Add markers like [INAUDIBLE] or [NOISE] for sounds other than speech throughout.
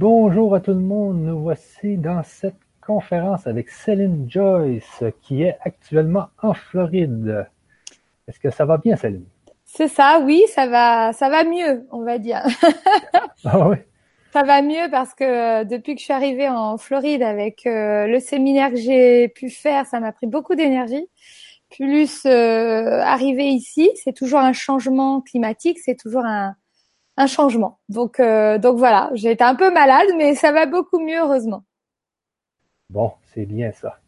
Bonjour à tout le monde, nous voici dans cette conférence avec Céline Joyce qui est actuellement en Floride. Est-ce que ça va bien Céline? C'est ça, oui, ça va, ça va mieux, on va dire. [LAUGHS] ah oui? Ça va mieux parce que depuis que je suis arrivée en Floride avec euh, le séminaire que j'ai pu faire, ça m'a pris beaucoup d'énergie. Plus euh, arriver ici, c'est toujours un changement climatique, c'est toujours un, un changement. Donc, euh, donc voilà, j'ai été un peu malade, mais ça va beaucoup mieux, heureusement. Bon, c'est bien ça.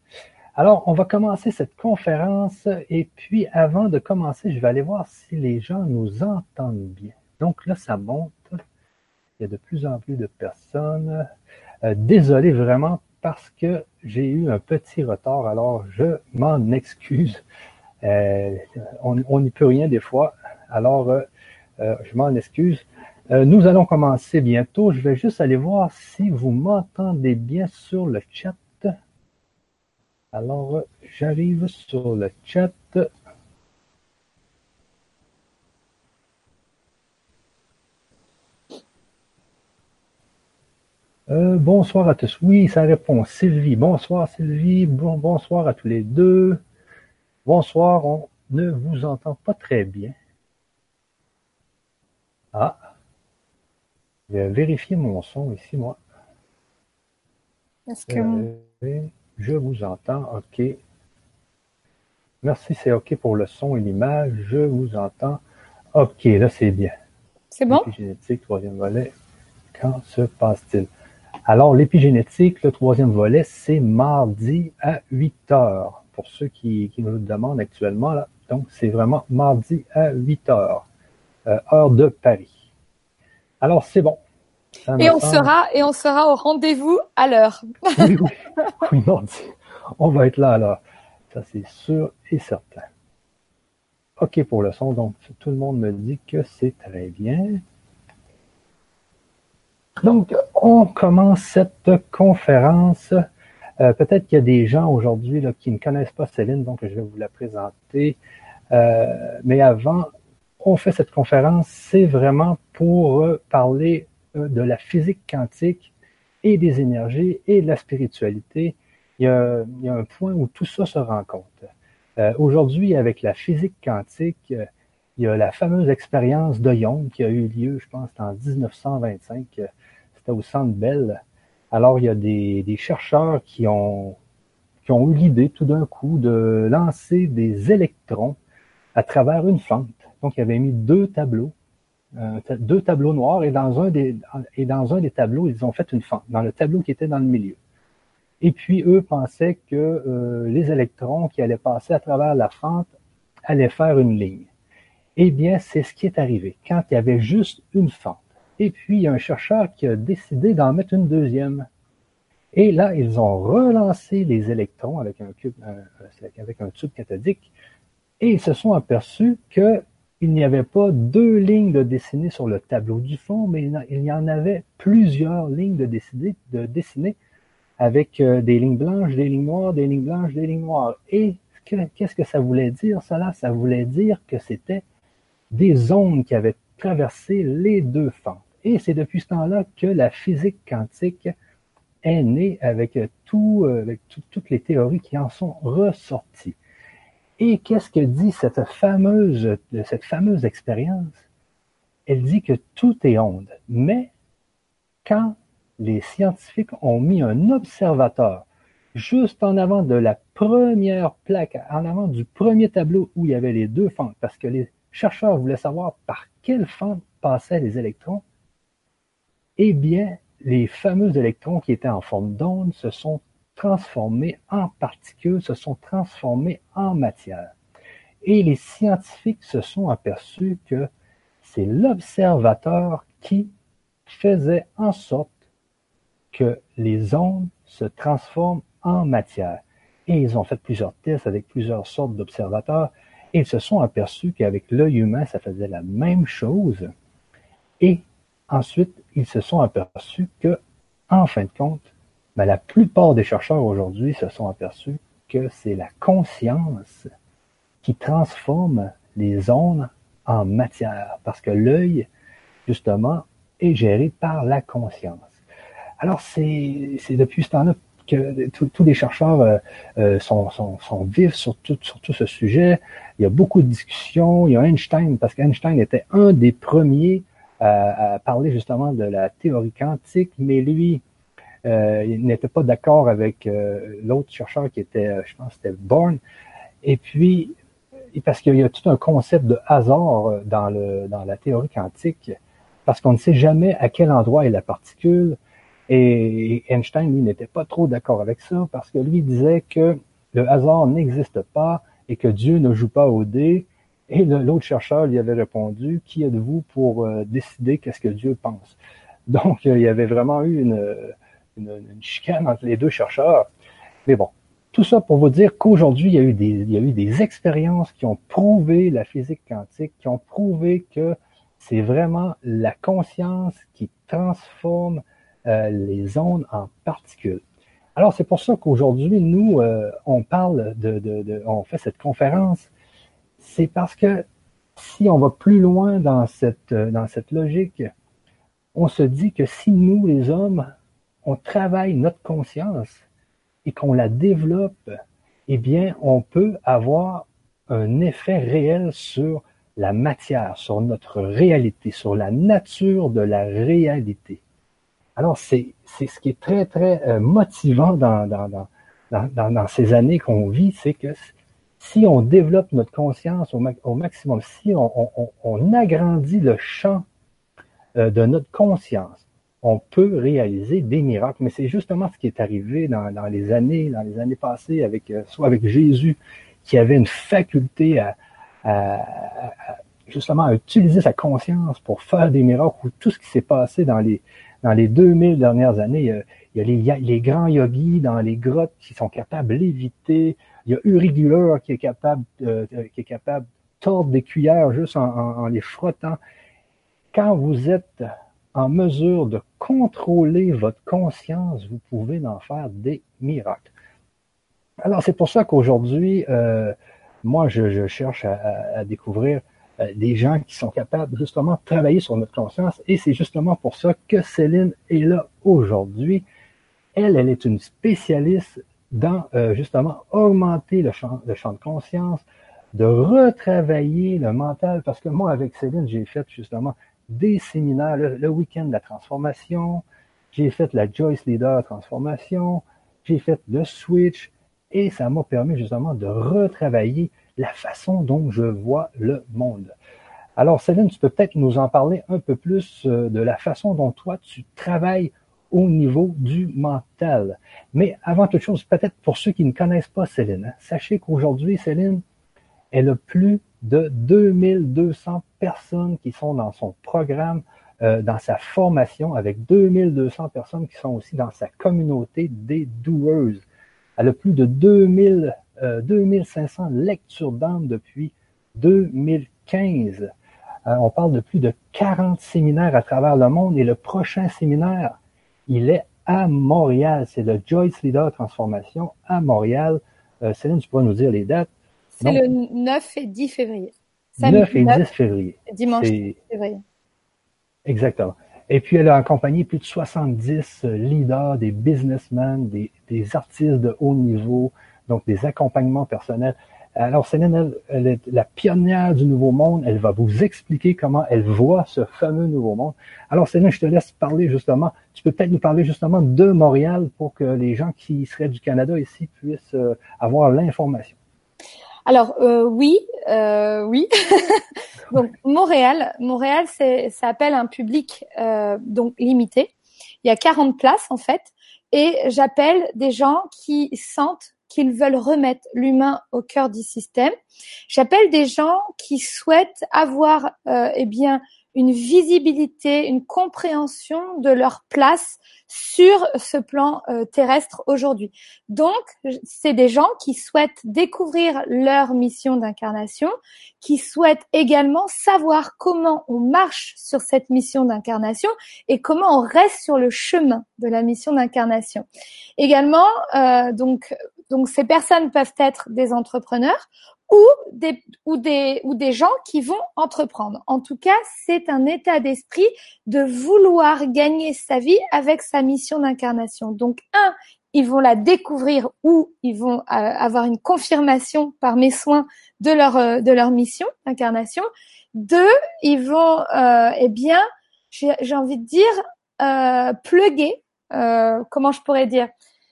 Alors, on va commencer cette conférence et puis avant de commencer, je vais aller voir si les gens nous entendent bien. Donc là, ça monte. Il y a de plus en plus de personnes. Euh, désolé vraiment parce que j'ai eu un petit retard, alors je m'en excuse. Euh, on n'y peut rien des fois, alors je m'en excuse. Nous allons commencer bientôt. Je vais juste aller voir si vous m'entendez bien sur le chat. Alors, j'arrive sur le chat. Euh, bonsoir à tous. Oui, ça répond. Sylvie. Bonsoir Sylvie. Bon, bonsoir à tous les deux. Bonsoir, on ne vous entend pas très bien. Ah. Vais vérifier mon son ici, moi. Est-ce que... Euh, je vous entends, OK. Merci, c'est OK pour le son et l'image. Je vous entends. OK, là, c'est bien. C'est bon? L'épigénétique, troisième volet. Quand se passe-t-il? Alors, l'épigénétique, le troisième volet, c'est mardi à 8 heures. Pour ceux qui, qui nous le demandent actuellement, là. Donc, c'est vraiment mardi à 8 heures, euh, heure de Paris. Alors, c'est bon. Et on sera et on sera au rendez-vous à l'heure. oui, oui, [LAUGHS] oui mardi. On va être là alors. Ça, c'est sûr et certain. OK pour le son. Donc, tout le monde me dit que c'est très bien. Donc, on commence cette conférence. Euh, peut-être qu'il y a des gens aujourd'hui qui ne connaissent pas Céline, donc je vais vous la présenter. Euh, mais avant, on fait cette conférence, c'est vraiment pour parler euh, de la physique quantique et des énergies et de la spiritualité. Il y a, un point où tout ça se rencontre. Euh, Aujourd'hui, avec la physique quantique, euh, il y a la fameuse expérience de Young qui a eu lieu, je pense, en 1925. Euh, c'était au Centre Bell. Alors, il y a des, chercheurs qui ont eu l'idée tout d'un coup de lancer des électrons à travers une fente. Donc, il avait mis deux tableaux euh, deux tableaux noirs et dans un des et dans un des tableaux ils ont fait une fente dans le tableau qui était dans le milieu. Et puis eux pensaient que euh, les électrons qui allaient passer à travers la fente allaient faire une ligne. Eh bien, c'est ce qui est arrivé quand il y avait juste une fente. Et puis il y a un chercheur qui a décidé d'en mettre une deuxième. Et là, ils ont relancé les électrons avec un cube, avec un tube cathodique, et ils se sont aperçus que il n'y avait pas deux lignes de dessinées sur le tableau du fond, mais il y en avait plusieurs lignes de dessinées, de dessinées avec euh, des lignes blanches, des lignes noires, des lignes blanches, des lignes noires. Et qu'est-ce que ça voulait dire, cela? Ça voulait dire que c'était des ondes qui avaient traversé les deux fentes. Et c'est depuis ce temps-là que la physique quantique est née avec, euh, avec toutes les théories qui en sont ressorties. Et qu'est-ce que dit cette fameuse, cette fameuse expérience? Elle dit que tout est onde. Mais quand les scientifiques ont mis un observateur juste en avant de la première plaque, en avant du premier tableau où il y avait les deux fentes, parce que les chercheurs voulaient savoir par quelle fente passaient les électrons, eh bien, les fameux électrons qui étaient en forme d'onde se sont transformés en particules, se sont transformés en matière. Et les scientifiques se sont aperçus que c'est l'observateur qui faisait en sorte que les ondes se transforment en matière. Et ils ont fait plusieurs tests avec plusieurs sortes d'observateurs et ils se sont aperçus qu'avec l'œil humain, ça faisait la même chose. Et ensuite, ils se sont aperçus que, en fin de compte, ben, la plupart des chercheurs aujourd'hui se sont aperçus que c'est la conscience qui transforme les ondes en matière, parce que l'œil, justement, est géré par la conscience. Alors, c'est depuis ce temps-là que tous les chercheurs euh, euh, sont, sont, sont, vifs sur tout, sur tout ce sujet. Il y a beaucoup de discussions. Il y a Einstein, parce qu'Einstein était un des premiers à, à, parler justement de la théorie quantique, mais lui, euh, il n'était pas d'accord avec euh, l'autre chercheur qui était, euh, je pense, c'était Born. Et puis, parce qu'il y a tout un concept de hasard dans, le, dans la théorie quantique, parce qu'on ne sait jamais à quel endroit est la particule. Et Einstein, lui, n'était pas trop d'accord avec ça, parce que lui disait que le hasard n'existe pas et que Dieu ne joue pas au dé. Et l'autre chercheur lui avait répondu, qui êtes-vous pour décider qu'est-ce que Dieu pense? Donc, il y avait vraiment eu une, une, chicane entre les deux chercheurs. Mais bon, tout ça pour vous dire qu'aujourd'hui, il y a eu des, il y a eu des expériences qui ont prouvé la physique quantique, qui ont prouvé que c'est vraiment la conscience qui transforme euh, les ondes en particules. Alors c'est pour ça qu'aujourd'hui nous euh, on parle de, de, de, on fait cette conférence. C'est parce que si on va plus loin dans cette dans cette logique, on se dit que si nous les hommes on travaille notre conscience et qu'on la développe, eh bien, on peut avoir un effet réel sur la matière, sur notre réalité, sur la nature de la réalité. Alors, c'est, ce qui est très, très euh, motivant dans, dans, dans, ces années qu'on vit, c'est que si on développe notre conscience au, maximum, si on, on, on, agrandit le champ euh, de notre conscience, on peut réaliser des miracles. Mais c'est justement ce qui est arrivé dans, les années, dans les années passées, avec euh, soit avec Jésus, qui avait une faculté à, justement à utiliser sa conscience pour faire des miracles, ou tout ce qui s'est passé dans les dans les 2000 dernières années. Il y a, les, grands yogis dans les grottes qui sont capables d'éviter. Il y a Uri Geller qui est capable euh, qui est capable de tordre des cuillères juste en les frottant. Quand vous êtes en mesure de contrôler votre conscience, vous pouvez en faire des miracles. Alors c'est pour ça qu'aujourd'hui, euh, moi je, cherche à, découvrir euh, des gens qui sont capables justement de travailler sur notre conscience et c'est justement pour ça que Céline est là aujourd'hui. Elle, elle est une spécialiste dans euh, justement augmenter le champ, le champ de conscience, de retravailler le mental, parce que moi, avec Céline, j'ai fait justement des séminaires, le, week-end de la transformation, j'ai fait la Joyce Leader transformation, j'ai fait le switch, et ça m'a permis justement de retravailler la façon dont je vois le monde. Alors, Céline, tu peux peut-être nous en parler un peu plus euh, de la façon dont toi, tu travailles au niveau du mental. Mais avant toute chose, peut-être pour ceux qui ne connaissent pas Céline, hein, sachez qu'aujourd'hui, Céline, elle a plus de 2200 personnes qui sont dans son programme, euh, dans sa formation, avec 2200 personnes qui sont aussi dans sa communauté des doueuses. Elle a plus de 2000, euh, 2500 lectures d'âme depuis 2015. Euh, on parle de plus de 40 séminaires à travers le monde et le prochain séminaire, il est à Montréal. C'est le Joyce Leader Transformation à Montréal. Euh, Céline, tu pourrais nous dire les dates? C'est le 9 et 10 février. 9 et 10 février. Dimanche 10 février. Exactement. Et puis, elle a accompagné plus de 70 euh, leaders, des businessmen, des, des artistes de haut niveau, donc des accompagnements personnels. Alors, Céline, elle, est la pionnière du Nouveau Monde. Elle va vous expliquer comment elle voit ce fameux Nouveau Monde. Alors, Céline, je te laisse parler justement. Tu peux peut-être nous parler justement de Montréal pour que les gens qui seraient du Canada ici puissent euh, avoir l'information. Alors euh, oui, euh, oui. [LAUGHS] donc Montréal, Montréal, c'est ça appelle un public euh, donc limité. Il y a 40 places en fait, et j'appelle des gens qui sentent qu'ils veulent remettre l'humain au cœur du système. J'appelle des gens qui souhaitent avoir eh bien une visibilité, une compréhension de leur place sur ce plan euh, terrestre aujourd'hui. Donc, c'est des gens qui souhaitent découvrir leur mission d'incarnation, qui souhaitent également savoir comment on marche sur cette mission d'incarnation et comment on reste sur le chemin de la mission d'incarnation. Également, euh, donc, donc ces personnes peuvent être des entrepreneurs ou des, ou des, ou des gens qui vont entreprendre. En tout cas, c'est un état d'esprit de vouloir gagner sa vie avec sa mission d'incarnation. Donc, un, ils vont la découvrir ou ils vont euh, avoir une confirmation par mes soins de leur euh, de leur mission d'incarnation. Deux, ils vont euh, eh bien, j'ai envie de dire euh, pluguer, comment je pourrais dire,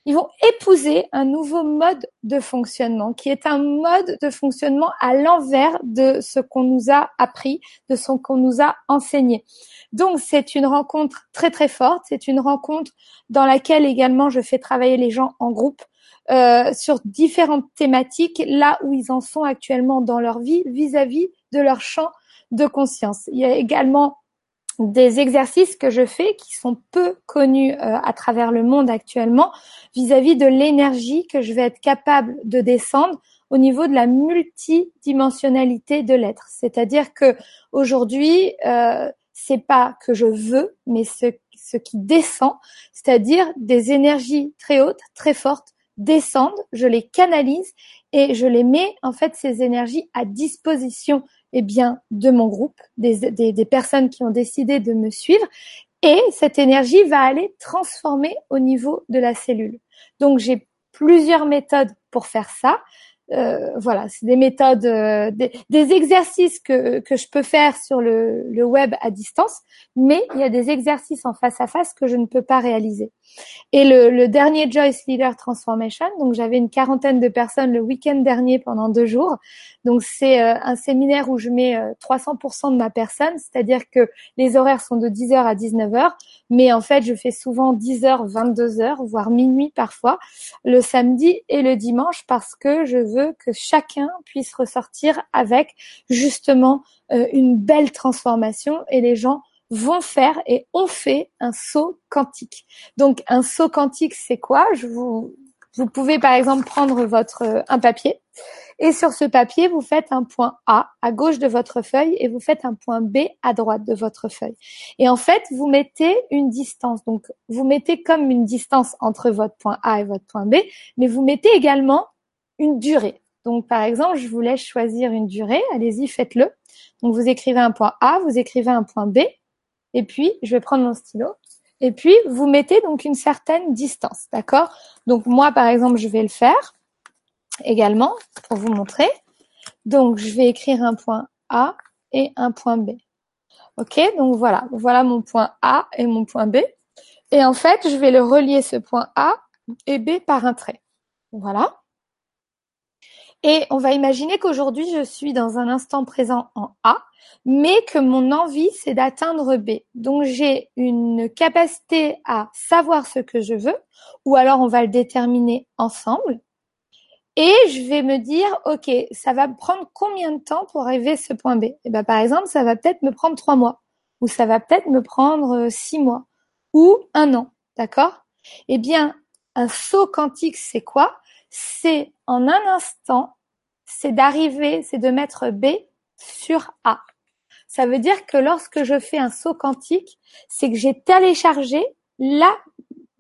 ils vont épouser un nouveau mode de fonctionnement qui est un mode de fonctionnement à l'envers de ce qu'on nous a appris, de ce qu'on nous a enseigné. Donc c'est une rencontre très très forte, c'est une rencontre dans laquelle également je fais travailler les gens en groupe euh, sur différentes thématiques là où ils en sont actuellement dans leur vie vis-à-vis de leur champ de conscience. Il y a également des exercices que je fais qui sont peu connus euh, à travers le monde actuellement vis-à-vis de l'énergie que je vais être capable de descendre au niveau de la multidimensionnalité de l'être. C'est-à-dire que aujourd'hui, euh, c'est pas que je veux, mais ce, ce qui descend, c'est-à-dire des énergies très hautes, très fortes, descendent, je les canalise et je les mets en fait ces énergies à disposition eh bien, de mon groupe, des, des, des personnes qui ont décidé de me suivre. Et cette énergie va aller transformer au niveau de la cellule. Donc, j'ai plusieurs méthodes pour faire ça. Euh, voilà, c'est des méthodes, euh, des, des, exercices que, que je peux faire sur le, le, web à distance, mais il y a des exercices en face à face que je ne peux pas réaliser. Et le, le dernier Joyce Leader Transformation, donc j'avais une quarantaine de personnes le week-end dernier pendant deux jours. Donc c'est euh, un séminaire où je mets 300% de ma personne, c'est-à-dire que les horaires sont de 10h à 19h, mais en fait je fais souvent 10h, 22h, voire minuit parfois, le samedi et le dimanche parce que je veux que chacun puisse ressortir avec justement euh, une belle transformation et les gens vont faire et ont fait un saut quantique. Donc un saut quantique, c'est quoi? Je vous vous pouvez par exemple prendre votre euh, un papier et sur ce papier, vous faites un point A à gauche de votre feuille et vous faites un point B à droite de votre feuille. Et en fait, vous mettez une distance. Donc, vous mettez comme une distance entre votre point A et votre point B, mais vous mettez également une durée. Donc, par exemple, je vous laisse choisir une durée. Allez-y, faites-le. Donc, vous écrivez un point A, vous écrivez un point B, et puis je vais prendre mon stylo. Et puis, vous mettez donc une certaine distance, d'accord? Donc, moi, par exemple, je vais le faire également pour vous montrer. Donc, je vais écrire un point A et un point B. Ok, donc voilà, voilà mon point A et mon point B. Et en fait, je vais le relier ce point A et B par un trait. Voilà. Et on va imaginer qu'aujourd'hui, je suis dans un instant présent en A, mais que mon envie, c'est d'atteindre B. Donc, j'ai une capacité à savoir ce que je veux, ou alors on va le déterminer ensemble. Et je vais me dire, OK, ça va me prendre combien de temps pour arriver à ce point B? Et eh ben, par exemple, ça va peut-être me prendre trois mois, ou ça va peut-être me prendre euh, six mois, ou un an. D'accord? Eh bien, un saut quantique, c'est quoi? C'est en un instant, c'est d'arriver, c'est de mettre B sur A. Ça veut dire que lorsque je fais un saut quantique, c'est que j'ai téléchargé la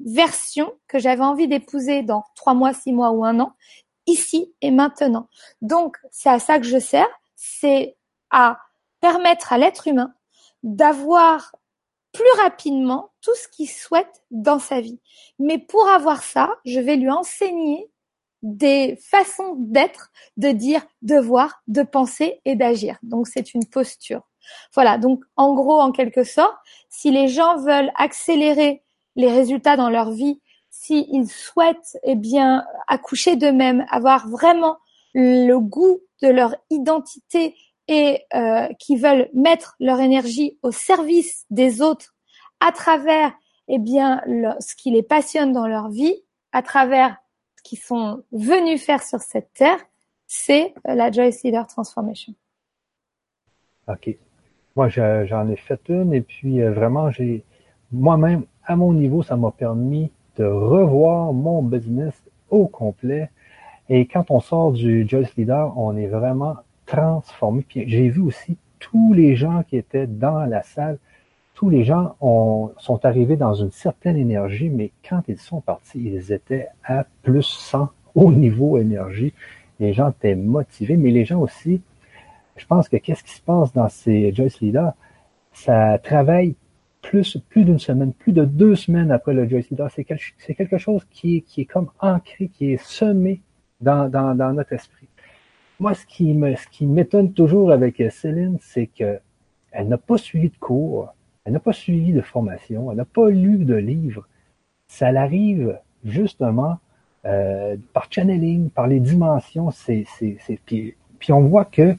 version que j'avais envie d'épouser dans trois mois, six mois ou un an, ici et maintenant. Donc, c'est à ça que je sers, c'est à permettre à l'être humain d'avoir plus rapidement tout ce qu'il souhaite dans sa vie. Mais pour avoir ça, je vais lui enseigner des façons d'être, de dire, de voir, de penser et d'agir. Donc c'est une posture. Voilà, donc en gros, en quelque sorte, si les gens veulent accélérer les résultats dans leur vie, s'ils souhaitent eh bien accoucher d'eux-mêmes, avoir vraiment le goût de leur identité et euh, qui veulent mettre leur énergie au service des autres à travers eh bien ce qui les passionne dans leur vie, à travers qui sont venus faire sur cette terre, c'est euh, la Joyce Leader Transformation. OK. Moi, j'en ai fait une et puis euh, vraiment, j'ai moi-même, à mon niveau, ça m'a permis de revoir mon business au complet. Et quand on sort du Joyce Leader, on est vraiment transformé. Puis j'ai vu aussi tous les gens qui étaient dans la salle tous les gens sont arrivés dans une certaine énergie, mais quand ils sont partis, ils étaient à plus 100 au niveau énergie. les gens étaient motivés, mais les gens aussi, je pense que qu'est-ce qui se passe dans ces Joyce Leader, ça travaille plus, plus d'une semaine, plus de deux semaines après le Joyce Leader. C'est quelque, quelque chose qui, qui est comme ancré, qui est semé dans, dans, dans notre esprit. Moi, ce qui me, ce qui m'étonne toujours avec Céline, c'est que elle n'a pas suivi de cours, elle n'a pas suivi de formation, elle n'a pas lu de livres. Ça l'arrive justement euh, par channeling, par les dimensions. Puis, on voit que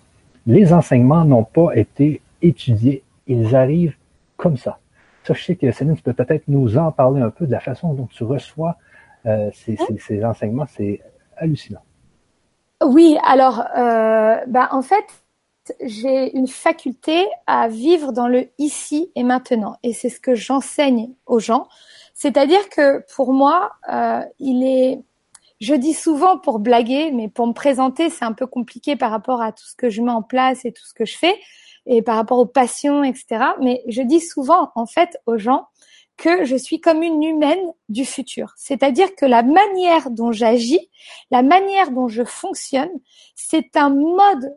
les enseignements n'ont pas été étudiés. Ils arrivent comme ça. Ça, je sais que Céline, tu peux peut-être nous en parler un peu de la façon dont tu reçois euh, ces, enseignements. C'est hallucinant. Oui, alors, euh, bah, en fait, j'ai une faculté à vivre dans le ici et maintenant. Et c'est ce que j'enseigne aux gens. C'est-à-dire que pour moi, euh, il est, je dis souvent pour blaguer, mais pour me présenter, c'est un peu compliqué par rapport à tout ce que je mets en place et tout ce que je fais, et par rapport aux passions, etc. Mais je dis souvent, en fait, aux gens que je suis comme une humaine du futur. C'est-à-dire que la manière dont j'agis, la manière dont je fonctionne, c'est un mode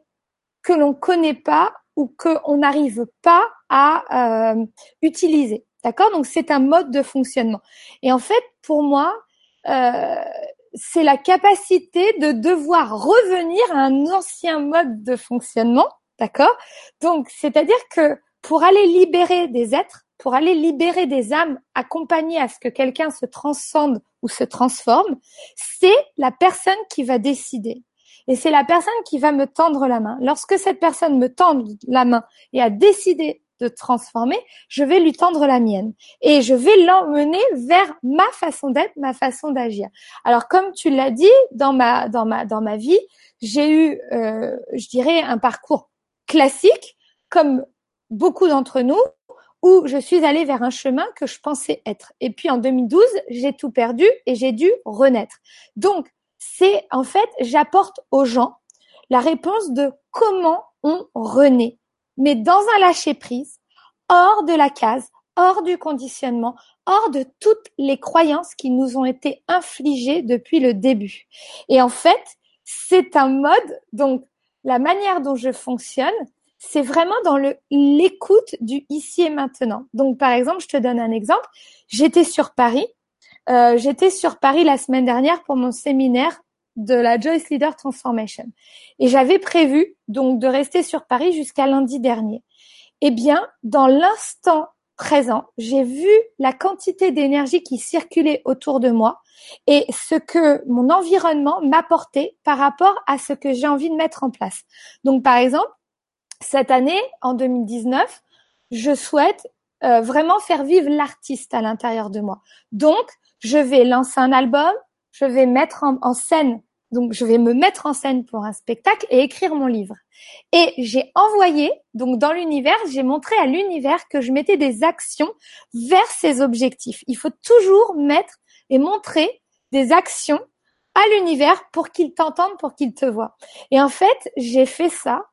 que l'on connaît pas ou qu'on n'arrive pas à euh, utiliser. D'accord? Donc c'est un mode de fonctionnement. Et en fait, pour moi, euh, c'est la capacité de devoir revenir à un ancien mode de fonctionnement. D'accord? Donc c'est-à-dire que pour aller libérer des êtres, pour aller libérer des âmes accompagnées à ce que quelqu'un se transcende ou se transforme, c'est la personne qui va décider et c'est la personne qui va me tendre la main. Lorsque cette personne me tend la main et a décidé de transformer, je vais lui tendre la mienne et je vais l'emmener vers ma façon d'être, ma façon d'agir. Alors comme tu l'as dit dans ma dans ma dans ma vie, j'ai eu euh, je dirais un parcours classique comme beaucoup d'entre nous où je suis allée vers un chemin que je pensais être. Et puis en 2012, j'ai tout perdu et j'ai dû renaître. Donc c'est en fait, j'apporte aux gens la réponse de comment on renaît, mais dans un lâcher prise, hors de la case, hors du conditionnement, hors de toutes les croyances qui nous ont été infligées depuis le début. Et en fait, c'est un mode, donc la manière dont je fonctionne, c'est vraiment dans l'écoute du ici et maintenant. Donc par exemple, je te donne un exemple. J'étais sur Paris euh, j'étais sur Paris la semaine dernière pour mon séminaire de la Joyce Leader Transformation. Et j'avais prévu donc de rester sur Paris jusqu'à lundi dernier. Eh bien, dans l'instant présent, j'ai vu la quantité d'énergie qui circulait autour de moi et ce que mon environnement m'apportait par rapport à ce que j'ai envie de mettre en place. Donc, par exemple, cette année, en 2019, je souhaite euh, vraiment faire vivre l'artiste à l'intérieur de moi. Donc, je vais lancer un album, je vais mettre en, scène, donc je vais me mettre en scène pour un spectacle et écrire mon livre. Et j'ai envoyé, donc dans l'univers, j'ai montré à l'univers que je mettais des actions vers ces objectifs. Il faut toujours mettre et montrer des actions à l'univers pour qu'il t'entende, pour qu'il te voit. Et en fait, j'ai fait ça.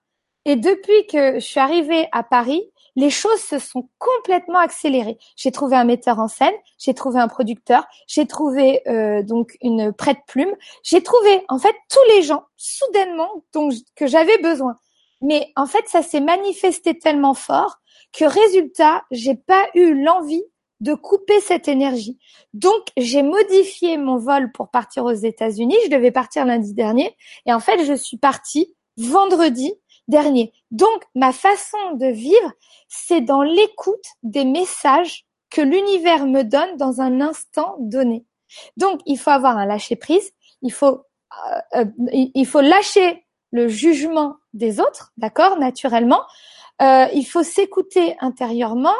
Et depuis que je suis arrivée à Paris, les choses se sont complètement accélérées. J'ai trouvé un metteur en scène, j'ai trouvé un producteur, j'ai trouvé euh, donc une prête-plume, j'ai trouvé en fait tous les gens soudainement dont, que j'avais besoin. Mais en fait, ça s'est manifesté tellement fort que résultat, j'ai pas eu l'envie de couper cette énergie. Donc, j'ai modifié mon vol pour partir aux États-Unis. Je devais partir lundi dernier. Et en fait, je suis partie vendredi dernier. Donc, ma façon de vivre, c'est dans l'écoute des messages que l'univers me donne dans un instant donné. Donc, il faut avoir un lâcher prise. Il faut, euh, euh, il faut lâcher le jugement des autres, d'accord, naturellement. Euh, il faut s'écouter intérieurement.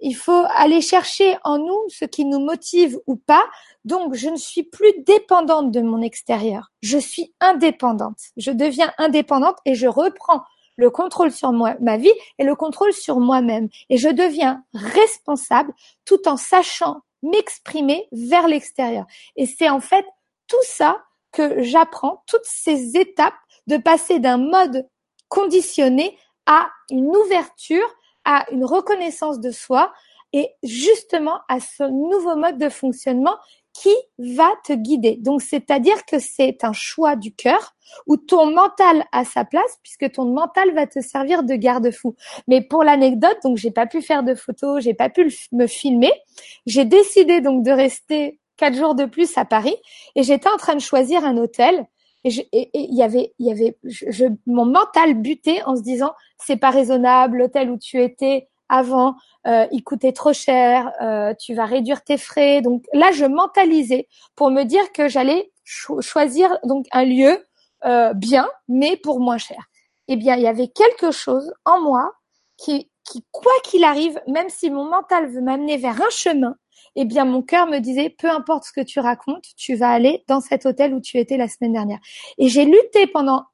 Il faut aller chercher en nous ce qui nous motive ou pas. Donc, je ne suis plus dépendante de mon extérieur. Je suis indépendante. Je deviens indépendante et je reprends le contrôle sur moi, ma vie et le contrôle sur moi-même. Et je deviens responsable tout en sachant m'exprimer vers l'extérieur. Et c'est en fait tout ça que j'apprends, toutes ces étapes de passer d'un mode conditionné à une ouverture, à une reconnaissance de soi et justement à ce nouveau mode de fonctionnement qui va te guider. Donc, c'est-à-dire que c'est un choix du cœur où ton mental a sa place puisque ton mental va te servir de garde-fou. Mais pour l'anecdote, donc j'ai pas pu faire de photos, j'ai pas pu me filmer. J'ai décidé donc de rester quatre jours de plus à Paris et j'étais en train de choisir un hôtel et il y avait y avait je, mon mental butait en se disant c'est pas raisonnable l'hôtel où tu étais avant euh, il coûtait trop cher euh, tu vas réduire tes frais. Donc là je mentalisais pour me dire que j'allais choisir donc un lieu euh, bien mais pour moins cher. Eh bien il y avait quelque chose en moi qui quoi qu'il arrive même si mon mental veut m'amener vers un chemin eh bien mon cœur me disait peu importe ce que tu racontes, tu vas aller dans cet hôtel où tu étais la semaine dernière. Et j'ai lutté pendant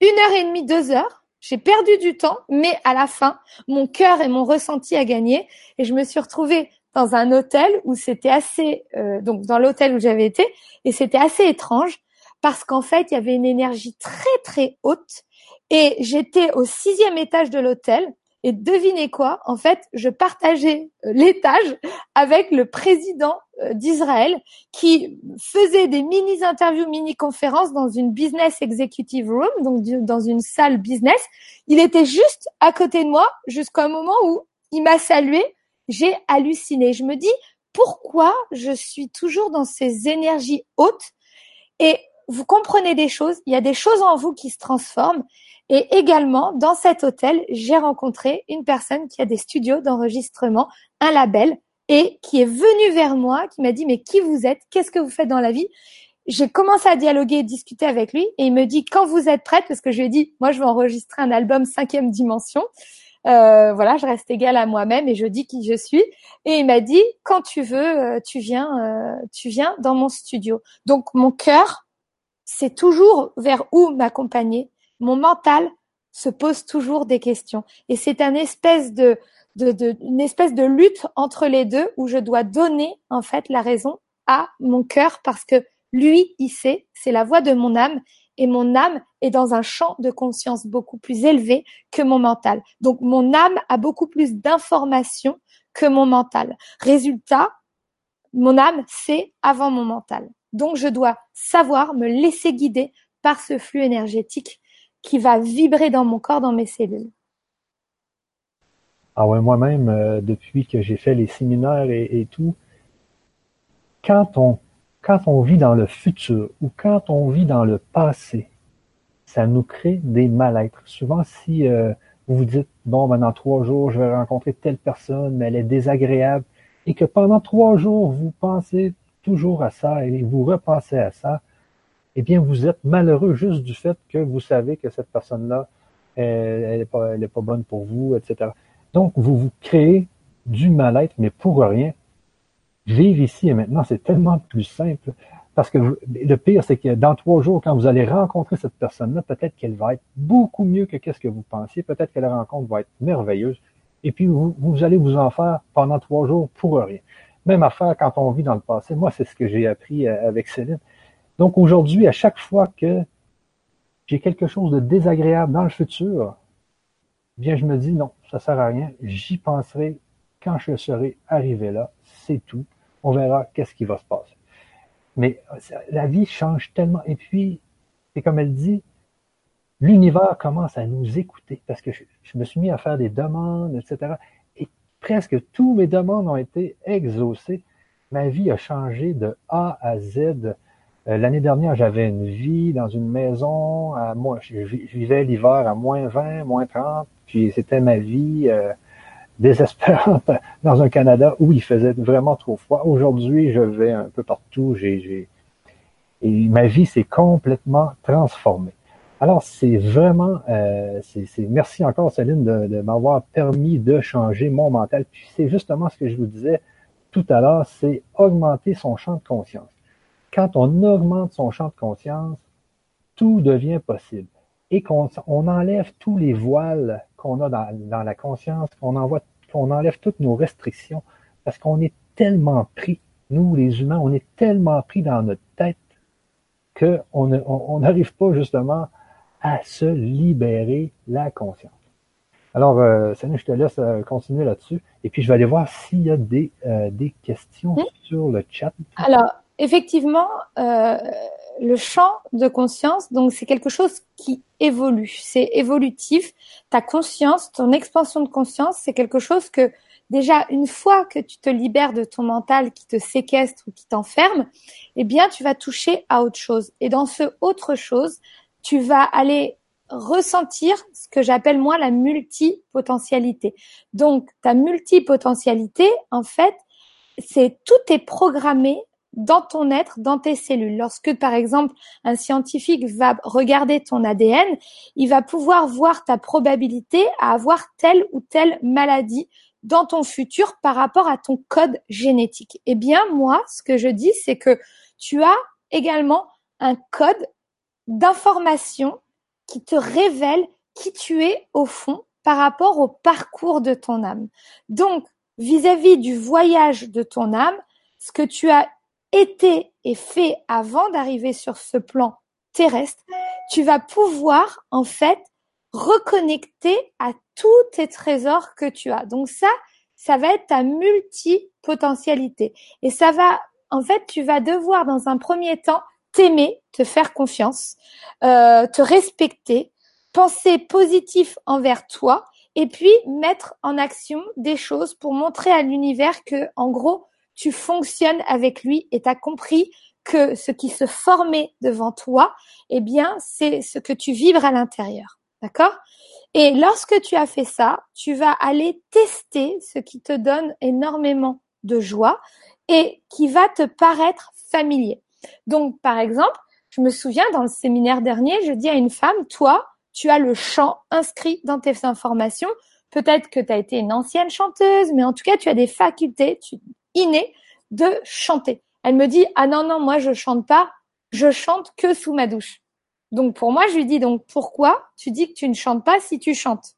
une heure et demie, deux heures. J'ai perdu du temps, mais à la fin, mon cœur et mon ressenti a gagné. Et je me suis retrouvée dans un hôtel où c'était assez, euh, donc dans l'hôtel où j'avais été, et c'était assez étrange parce qu'en fait, il y avait une énergie très très haute. Et j'étais au sixième étage de l'hôtel et devinez quoi? En fait, je partageais euh, l'étage avec le président euh, d'Israël qui faisait des mini-interviews, mini-conférences dans une business executive room, donc dans une salle business. Il était juste à côté de moi jusqu'à un moment où il m'a salué. J'ai halluciné. Je me dis, pourquoi je suis toujours dans ces énergies hautes? Et vous comprenez des choses, il y a des choses en vous qui se transforment et également, dans cet hôtel, j'ai rencontré une personne qui a des studios d'enregistrement, un label, et qui est venue vers moi, qui m'a dit, mais qui vous êtes? Qu'est-ce que vous faites dans la vie? J'ai commencé à dialoguer discuter avec lui, et il me dit, quand vous êtes prête, parce que je lui ai dit, moi, je vais enregistrer un album cinquième dimension. Euh, voilà, je reste égale à moi-même et je dis qui je suis. Et il m'a dit, quand tu veux, euh, tu viens, euh, tu viens dans mon studio. Donc, mon cœur, c'est toujours vers où m'accompagner mon mental se pose toujours des questions. Et c'est une espèce de lutte entre les deux où je dois donner en fait la raison à mon cœur parce que lui, il sait, c'est la voix de mon âme et mon âme est dans un champ de conscience beaucoup plus élevé que mon mental. Donc mon âme a beaucoup plus d'informations que mon mental. Résultat, mon âme sait avant mon mental. Donc je dois savoir me laisser guider par ce flux énergétique qui va vibrer dans mon corps, dans mes cellules. Ah ouais, moi-même, euh, depuis que j'ai fait les séminaires et, tout, quand on, vit dans le futur ou quand on vit dans le passé, ça nous crée des mal-être. Souvent, si euh, vous vous dites, bon, ben, dans trois jours, je vais rencontrer telle personne, mais elle est désagréable, et que pendant trois jours, vous pensez toujours à ça et vous repensez à ça, eh bien, vous êtes malheureux juste du fait que vous savez que cette personne-là, elle n'est pas, bonne pour vous, etc. Donc, vous vous créez du mal-être, mais pour rien. Vivre ici et maintenant, c'est tellement plus simple. Parce que le pire, c'est que dans trois jours, quand vous allez rencontrer cette personne-là, peut-être qu'elle va être beaucoup mieux que qu'est-ce que vous pensiez. Peut-être que la rencontre va être merveilleuse. Et puis, vous allez vous en faire pendant trois jours pour rien. Même affaire quand on vit dans le passé. Moi, c'est ce que j'ai appris euh, avec Céline. Donc aujourd'hui, à chaque fois que j'ai quelque chose de désagréable dans le futur, bien je me dis non, ça sert à rien, j'y penserai quand je serai arrivé là, c'est tout. On verra qu'est-ce qui va se passer. Mais la vie change tellement. Et puis, c'est comme elle dit, l'univers commence à nous écouter parce que je, me suis mis à faire des demandes, etc. Presque tous mes demandes ont été exaucées. Ma vie a changé de A à Z euh, l'année dernière, j'avais une vie dans une maison. À moi, je vivais l'hiver à moins 20, moins 30, puis c'était ma vie euh, désespérante [LAUGHS] dans un Canada où il faisait vraiment trop froid. Aujourd'hui, je vais un peu partout. J'ai, et ma vie s'est complètement transformée. Alors, c'est vraiment, euh, c'est, merci encore Céline de, de m'avoir permis de changer mon mental. Puis c'est justement ce que je vous disais tout à l'heure, c'est augmenter son champ de conscience quand on augmente son champ de conscience, tout devient possible. Et qu'on on enlève tous les voiles qu'on a dans, la conscience, qu'on qu'on enlève toutes nos restrictions, parce qu'on est tellement pris, nous les humains, on est tellement pris dans notre tête qu'on n'arrive pas justement à se libérer la conscience. Alors, euh, je te laisse euh, continuer là-dessus. Et puis, je vais aller voir s'il y a des, euh, des questions sur le chat. Alors, effectivement, euh, le champ de conscience, donc c'est quelque chose qui évolue, c'est évolutif. Ta conscience, ton expansion de conscience, c'est quelque chose que déjà une fois que tu te libères de ton mental qui te séquestre ou qui t'enferme, eh bien tu vas toucher à autre chose. Et dans ce autre chose, tu vas aller ressentir ce que j'appelle moi la multipotentialité. Donc ta multipotentialité, en fait, c'est tout est programmé dans ton être, dans tes cellules. Lorsque, par exemple, un scientifique va regarder ton ADN, il va pouvoir voir ta probabilité à avoir telle ou telle maladie dans ton futur par rapport à ton code génétique. Eh bien, moi, ce que je dis, c'est que tu as également un code d'information qui te révèle qui tu es au fond par rapport au parcours de ton âme. Donc, vis-à-vis -vis du voyage de ton âme, ce que tu as été et fait avant d'arriver sur ce plan terrestre, tu vas pouvoir en fait reconnecter à tous tes trésors que tu as. Donc ça, ça va être ta multipotentialité. Et ça va, en fait, tu vas devoir dans un premier temps t'aimer, te faire confiance, euh, te respecter, penser positif envers toi et puis mettre en action des choses pour montrer à l'univers que, en gros, tu fonctionnes avec lui et tu as compris que ce qui se formait devant toi, eh bien, c'est ce que tu vibres à l'intérieur. D'accord? Et lorsque tu as fait ça, tu vas aller tester ce qui te donne énormément de joie et qui va te paraître familier. Donc, par exemple, je me souviens dans le séminaire dernier, je dis à une femme, toi, tu as le chant inscrit dans tes informations. Peut-être que tu as été une ancienne chanteuse, mais en tout cas, tu as des facultés, tu, inné de chanter. Elle me dit ah non non moi je chante pas, je chante que sous ma douche. Donc pour moi je lui dis donc pourquoi tu dis que tu ne chantes pas si tu chantes?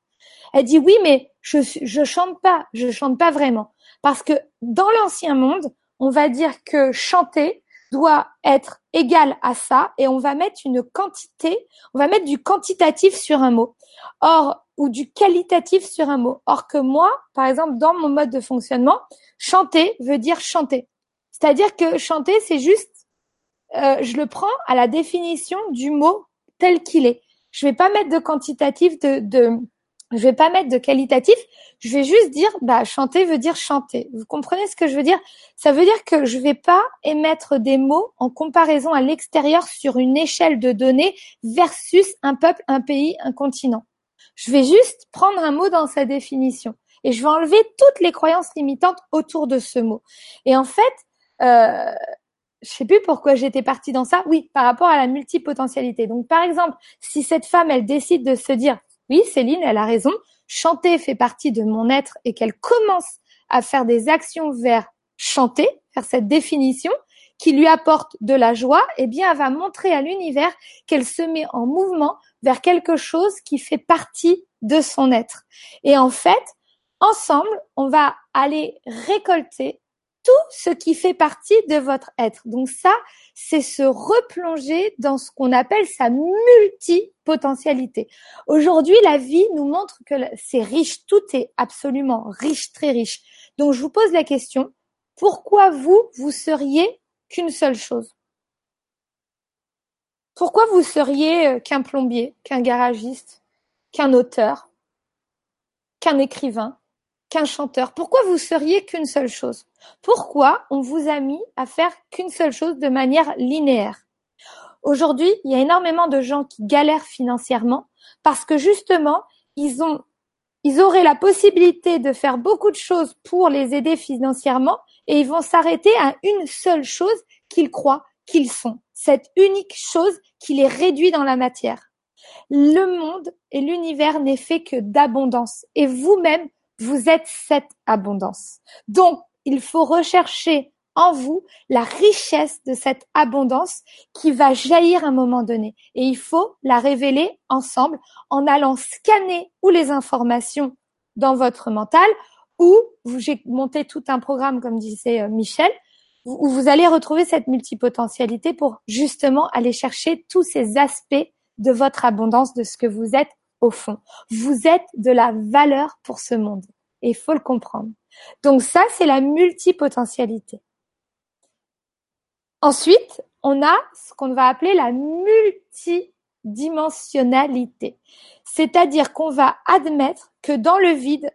Elle dit oui mais je je chante pas, je chante pas vraiment parce que dans l'ancien monde on va dire que chanter doit être égal à ça et on va mettre une quantité, on va mettre du quantitatif sur un mot. Or, ou du qualitatif sur un mot. Or que moi, par exemple, dans mon mode de fonctionnement, chanter veut dire chanter. C'est-à-dire que chanter, c'est juste, euh, je le prends à la définition du mot tel qu'il est. Je vais pas mettre de quantitatif, de, de, je vais pas mettre de qualitatif. Je vais juste dire, bah, chanter veut dire chanter. Vous comprenez ce que je veux dire? Ça veut dire que je vais pas émettre des mots en comparaison à l'extérieur sur une échelle de données versus un peuple, un pays, un continent. Je vais juste prendre un mot dans sa définition et je vais enlever toutes les croyances limitantes autour de ce mot. Et en fait, euh, je sais plus pourquoi j'étais partie dans ça. Oui, par rapport à la multipotentialité. Donc, par exemple, si cette femme, elle décide de se dire, oui, Céline, elle a raison, chanter fait partie de mon être et qu'elle commence à faire des actions vers chanter, vers cette définition qui lui apporte de la joie, eh bien, elle va montrer à l'univers qu'elle se met en mouvement vers quelque chose qui fait partie de son être. Et en fait, ensemble, on va aller récolter tout ce qui fait partie de votre être. Donc ça, c'est se replonger dans ce qu'on appelle sa multipotentialité. Aujourd'hui, la vie nous montre que c'est riche, tout est absolument riche, très riche. Donc je vous pose la question, pourquoi vous, vous seriez qu'une seule chose? Pourquoi vous seriez euh, qu'un plombier, qu'un garagiste, qu'un auteur, qu'un écrivain, qu'un chanteur. Pourquoi vous seriez qu'une seule chose? Pourquoi on vous a mis à faire qu'une seule chose de manière linéaire? Aujourd'hui, il y a énormément de gens qui galèrent financièrement parce que justement, ils ont ils auraient la possibilité de faire beaucoup de choses pour les aider financièrement et ils vont s'arrêter à une seule chose qu'ils croient qu'ils sont. Cette unique chose qui les réduit dans la matière. Le monde et l'univers n'est fait que d'abondance. Et vous-même, vous êtes cette abondance. Donc, il faut rechercher en vous la richesse de cette abondance qui va jaillir à un moment donné. Et il faut la révéler ensemble en allant scanner ou les informations dans votre mental ou j'ai monté tout un programme, comme disait euh, Michel, où vous allez retrouver cette multipotentialité pour justement aller chercher tous ces aspects de votre abondance, de ce que vous êtes au fond. Vous êtes de la valeur pour ce monde. Et il faut le comprendre. Donc ça, c'est la multipotentialité. Ensuite, on a ce qu'on va appeler la multidimensionnalité. C'est-à-dire qu'on va admettre que dans le vide,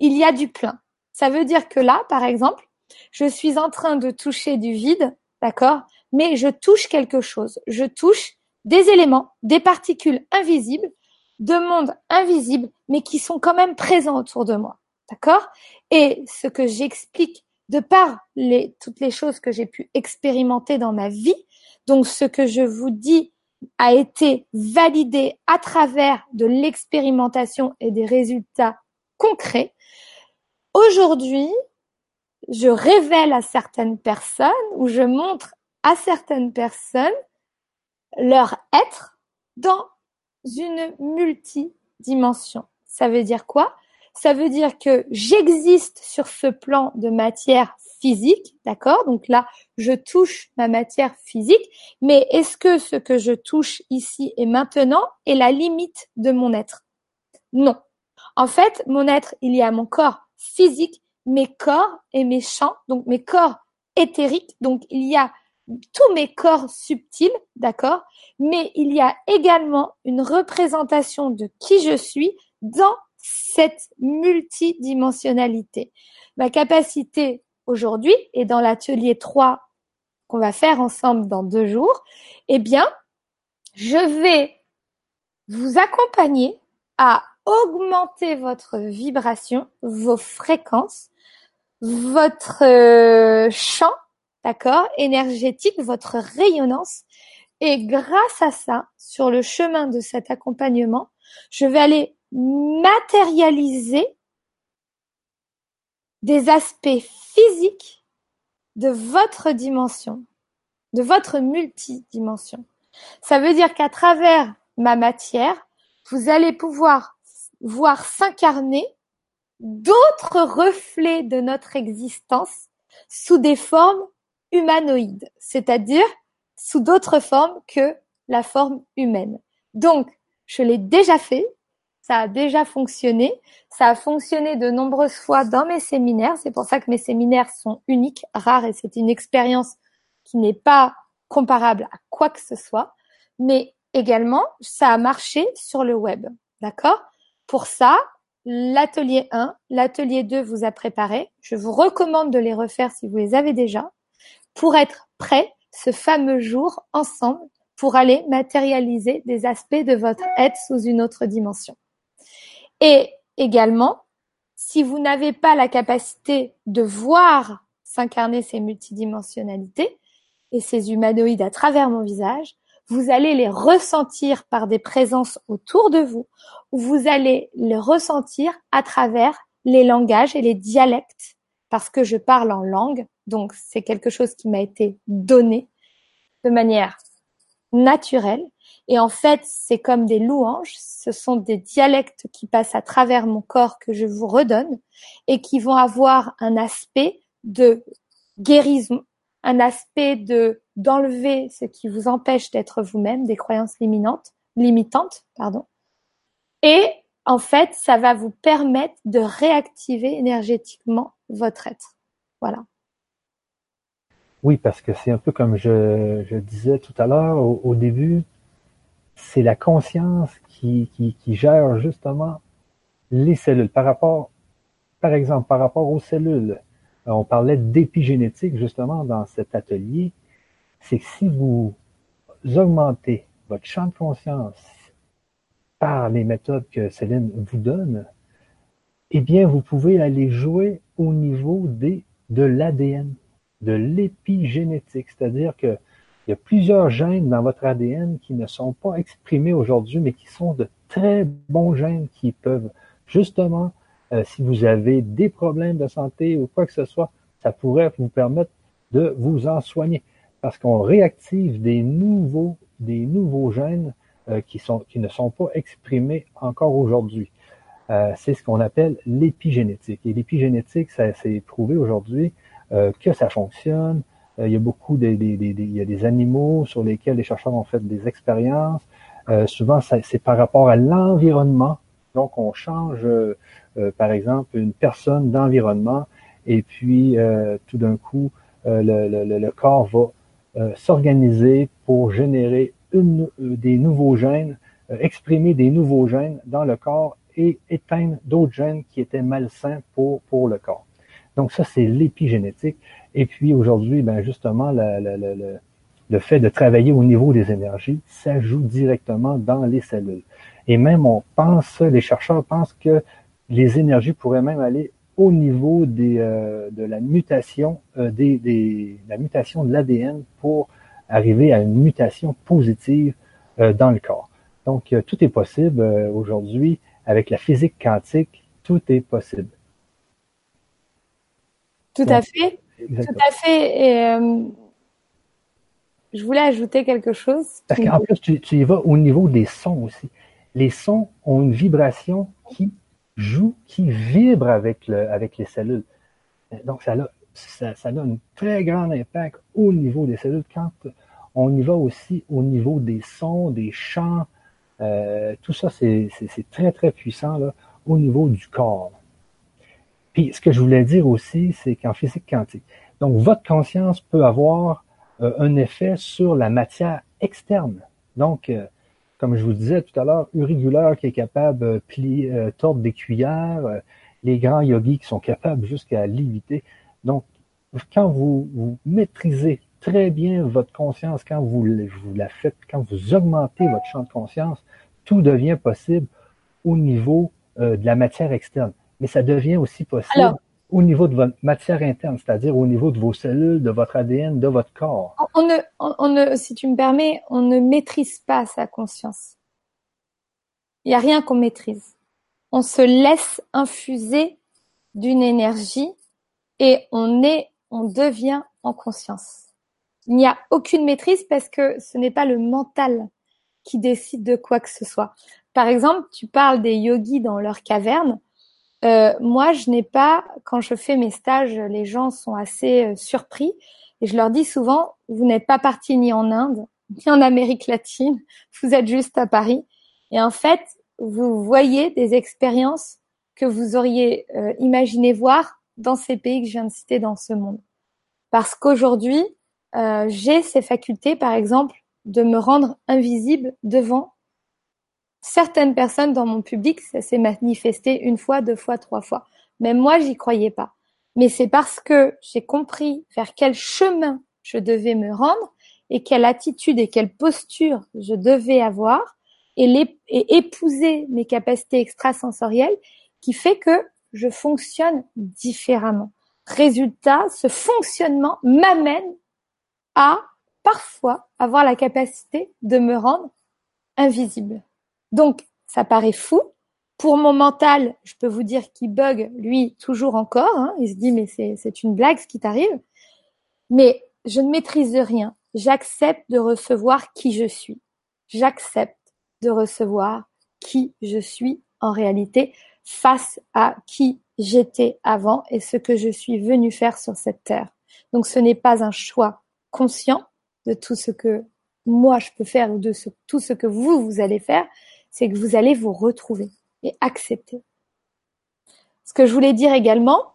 il y a du plein. Ça veut dire que là, par exemple, je suis en train de toucher du vide, d'accord? Mais je touche quelque chose. Je touche des éléments, des particules invisibles, de mondes invisibles, mais qui sont quand même présents autour de moi. D'accord? Et ce que j'explique de par toutes les choses que j'ai pu expérimenter dans ma vie, donc ce que je vous dis a été validé à travers de l'expérimentation et des résultats concrets. Aujourd'hui, je révèle à certaines personnes ou je montre à certaines personnes leur être dans une multidimension. Ça veut dire quoi? Ça veut dire que j'existe sur ce plan de matière physique, d'accord? Donc là, je touche ma matière physique, mais est-ce que ce que je touche ici et maintenant est la limite de mon être? Non. En fait, mon être, il y a mon corps physique, mes corps et mes champs, donc mes corps éthériques, donc il y a tous mes corps subtils, d'accord? Mais il y a également une représentation de qui je suis dans cette multidimensionnalité. Ma capacité aujourd'hui et dans l'atelier 3 qu'on va faire ensemble dans deux jours, eh bien, je vais vous accompagner à augmenter votre vibration, vos fréquences, votre euh, champ d'accord, énergétique, votre rayonnance. Et grâce à ça, sur le chemin de cet accompagnement, je vais aller matérialiser des aspects physiques de votre dimension, de votre multidimension. Ça veut dire qu'à travers ma matière, vous allez pouvoir voir s'incarner d'autres reflets de notre existence sous des formes humanoïde, c'est-à-dire sous d'autres formes que la forme humaine. Donc, je l'ai déjà fait, ça a déjà fonctionné, ça a fonctionné de nombreuses fois dans mes séminaires, c'est pour ça que mes séminaires sont uniques, rares, et c'est une expérience qui n'est pas comparable à quoi que ce soit, mais également, ça a marché sur le web, d'accord? Pour ça, l'atelier 1, l'atelier 2 vous a préparé, je vous recommande de les refaire si vous les avez déjà, pour être prêt ce fameux jour ensemble pour aller matérialiser des aspects de votre être sous une autre dimension. Et également, si vous n'avez pas la capacité de voir s'incarner ces multidimensionnalités et ces humanoïdes à travers mon visage, vous allez les ressentir par des présences autour de vous, ou vous allez les ressentir à travers les langages et les dialectes, parce que je parle en langue, donc c'est quelque chose qui m'a été donné de manière naturelle. Et en fait, c'est comme des louanges, ce sont des dialectes qui passent à travers mon corps que je vous redonne et qui vont avoir un aspect de guérison, un aspect de d'enlever ce qui vous empêche d'être vous-même, des croyances limitantes, limitantes, pardon. Et en fait, ça va vous permettre de réactiver énergétiquement votre être. Voilà. Oui, parce que c'est un peu comme je, disais tout à l'heure au, début, c'est la conscience qui, gère justement les cellules. Par rapport, par exemple, par rapport aux cellules, on parlait d'épigénétique justement dans cet atelier. C'est que si vous augmentez votre champ de conscience par les méthodes que Céline vous donne, eh bien, vous pouvez aller jouer au niveau de l'ADN de l'épigénétique, c'est-à-dire qu'il y a plusieurs gènes dans votre ADN qui ne sont pas exprimés aujourd'hui, mais qui sont de très bons gènes qui peuvent justement, euh, si vous avez des problèmes de santé ou quoi que ce soit, ça pourrait vous permettre de vous en soigner parce qu'on réactive des nouveaux, des nouveaux gènes euh, qui ne sont pas exprimés encore aujourd'hui. Euh, c'est ce qu'on appelle l'épigénétique. Et l'épigénétique, ça s'est prouvé aujourd'hui euh, que ça fonctionne. Euh, il y a beaucoup de, il y a des animaux sur lesquels les chercheurs ont fait des expériences. souvent, c'est par rapport à l'environnement. Donc, on change, par exemple, une personne d'environnement et puis tout d'un coup, le, le, le, corps va s'organiser pour générer une, des nouveaux gènes, exprimer des nouveaux gènes dans le corps et éteindre d'autres gènes qui étaient malsains pour, pour le corps. Donc ça, c'est l'épigénétique. Et puis aujourd'hui, ben justement, le, le, le, le, fait de travailler au niveau des énergies s'ajoute directement dans les cellules. Et même on pense, les chercheurs pensent que les énergies pourraient même aller au niveau des, euh, de la mutation euh, des, des, la mutation de l'ADN pour arriver à une mutation positive euh, dans le corps. Donc tout est possible aujourd'hui avec la physique quantique, tout est possible. Tout à fait. Tout à fait. Et, euh, je voulais ajouter quelque chose. Parce qu'en plus, tu, tu, y vas au niveau des sons aussi. Les sons ont une vibration qui joue, qui vibre avec, le, avec les cellules. Donc, ça a, ça, ça a un très grand impact au niveau des cellules quand on y va aussi au niveau des sons, des chants, euh, tout ça, c'est très, très puissant là, au niveau du corps. Puis, ce que je voulais dire aussi, c'est qu'en physique quantique, donc votre conscience peut avoir euh, un effet sur la matière externe. Donc, euh, comme je vous disais tout à l'heure, Uri qui est capable de plier, tordre des cuillères, les grands yogis qui sont capables jusqu'à limiter. Donc, quand vous, vous maîtrisez très bien votre conscience quand vous, vous la faites, quand vous augmentez votre champ de conscience, tout devient possible au niveau euh, de la matière externe. Mais ça devient aussi possible au niveau de votre matière interne, c'est-à-dire au niveau de vos cellules, de votre ADN, de votre corps. On ne, on ne, si tu me permets, on ne maîtrise pas sa conscience. Il n'y a rien qu'on maîtrise. On se laisse infuser d'une énergie et on est, on devient en conscience. Il n'y a aucune maîtrise parce que ce n'est pas le mental qui décide de quoi que ce soit. Par exemple, tu parles des yogis dans leur caverne. Euh, moi, je n'ai pas, quand je fais mes stages, les gens sont assez euh, surpris et je leur dis souvent, vous n'êtes pas parti ni en Inde, ni en Amérique latine, [LAUGHS] vous êtes juste à Paris. Et en fait, vous voyez des expériences que vous auriez euh, imaginé voir dans ces pays que je viens de citer dans ce monde. Parce qu'aujourd'hui, euh, j'ai ces facultés, par exemple, de me rendre invisible devant certaines personnes dans mon public. Ça s'est manifesté une fois, deux fois, trois fois. Mais moi, j'y croyais pas. Mais c'est parce que j'ai compris vers quel chemin je devais me rendre et quelle attitude et quelle posture je devais avoir et épouser mes capacités extrasensorielles qui fait que je fonctionne différemment. Résultat, ce fonctionnement m'amène à parfois avoir la capacité de me rendre invisible. Donc, ça paraît fou. Pour mon mental, je peux vous dire qu'il bug, lui, toujours encore. Hein. Il se dit, mais c'est une blague ce qui t'arrive. Mais je ne maîtrise rien. J'accepte de recevoir qui je suis. J'accepte de recevoir qui je suis en réalité face à qui j'étais avant et ce que je suis venu faire sur cette terre. Donc ce n'est pas un choix conscient de tout ce que moi je peux faire ou de tout ce que vous, vous allez faire, c'est que vous allez vous retrouver et accepter. Ce que je voulais dire également,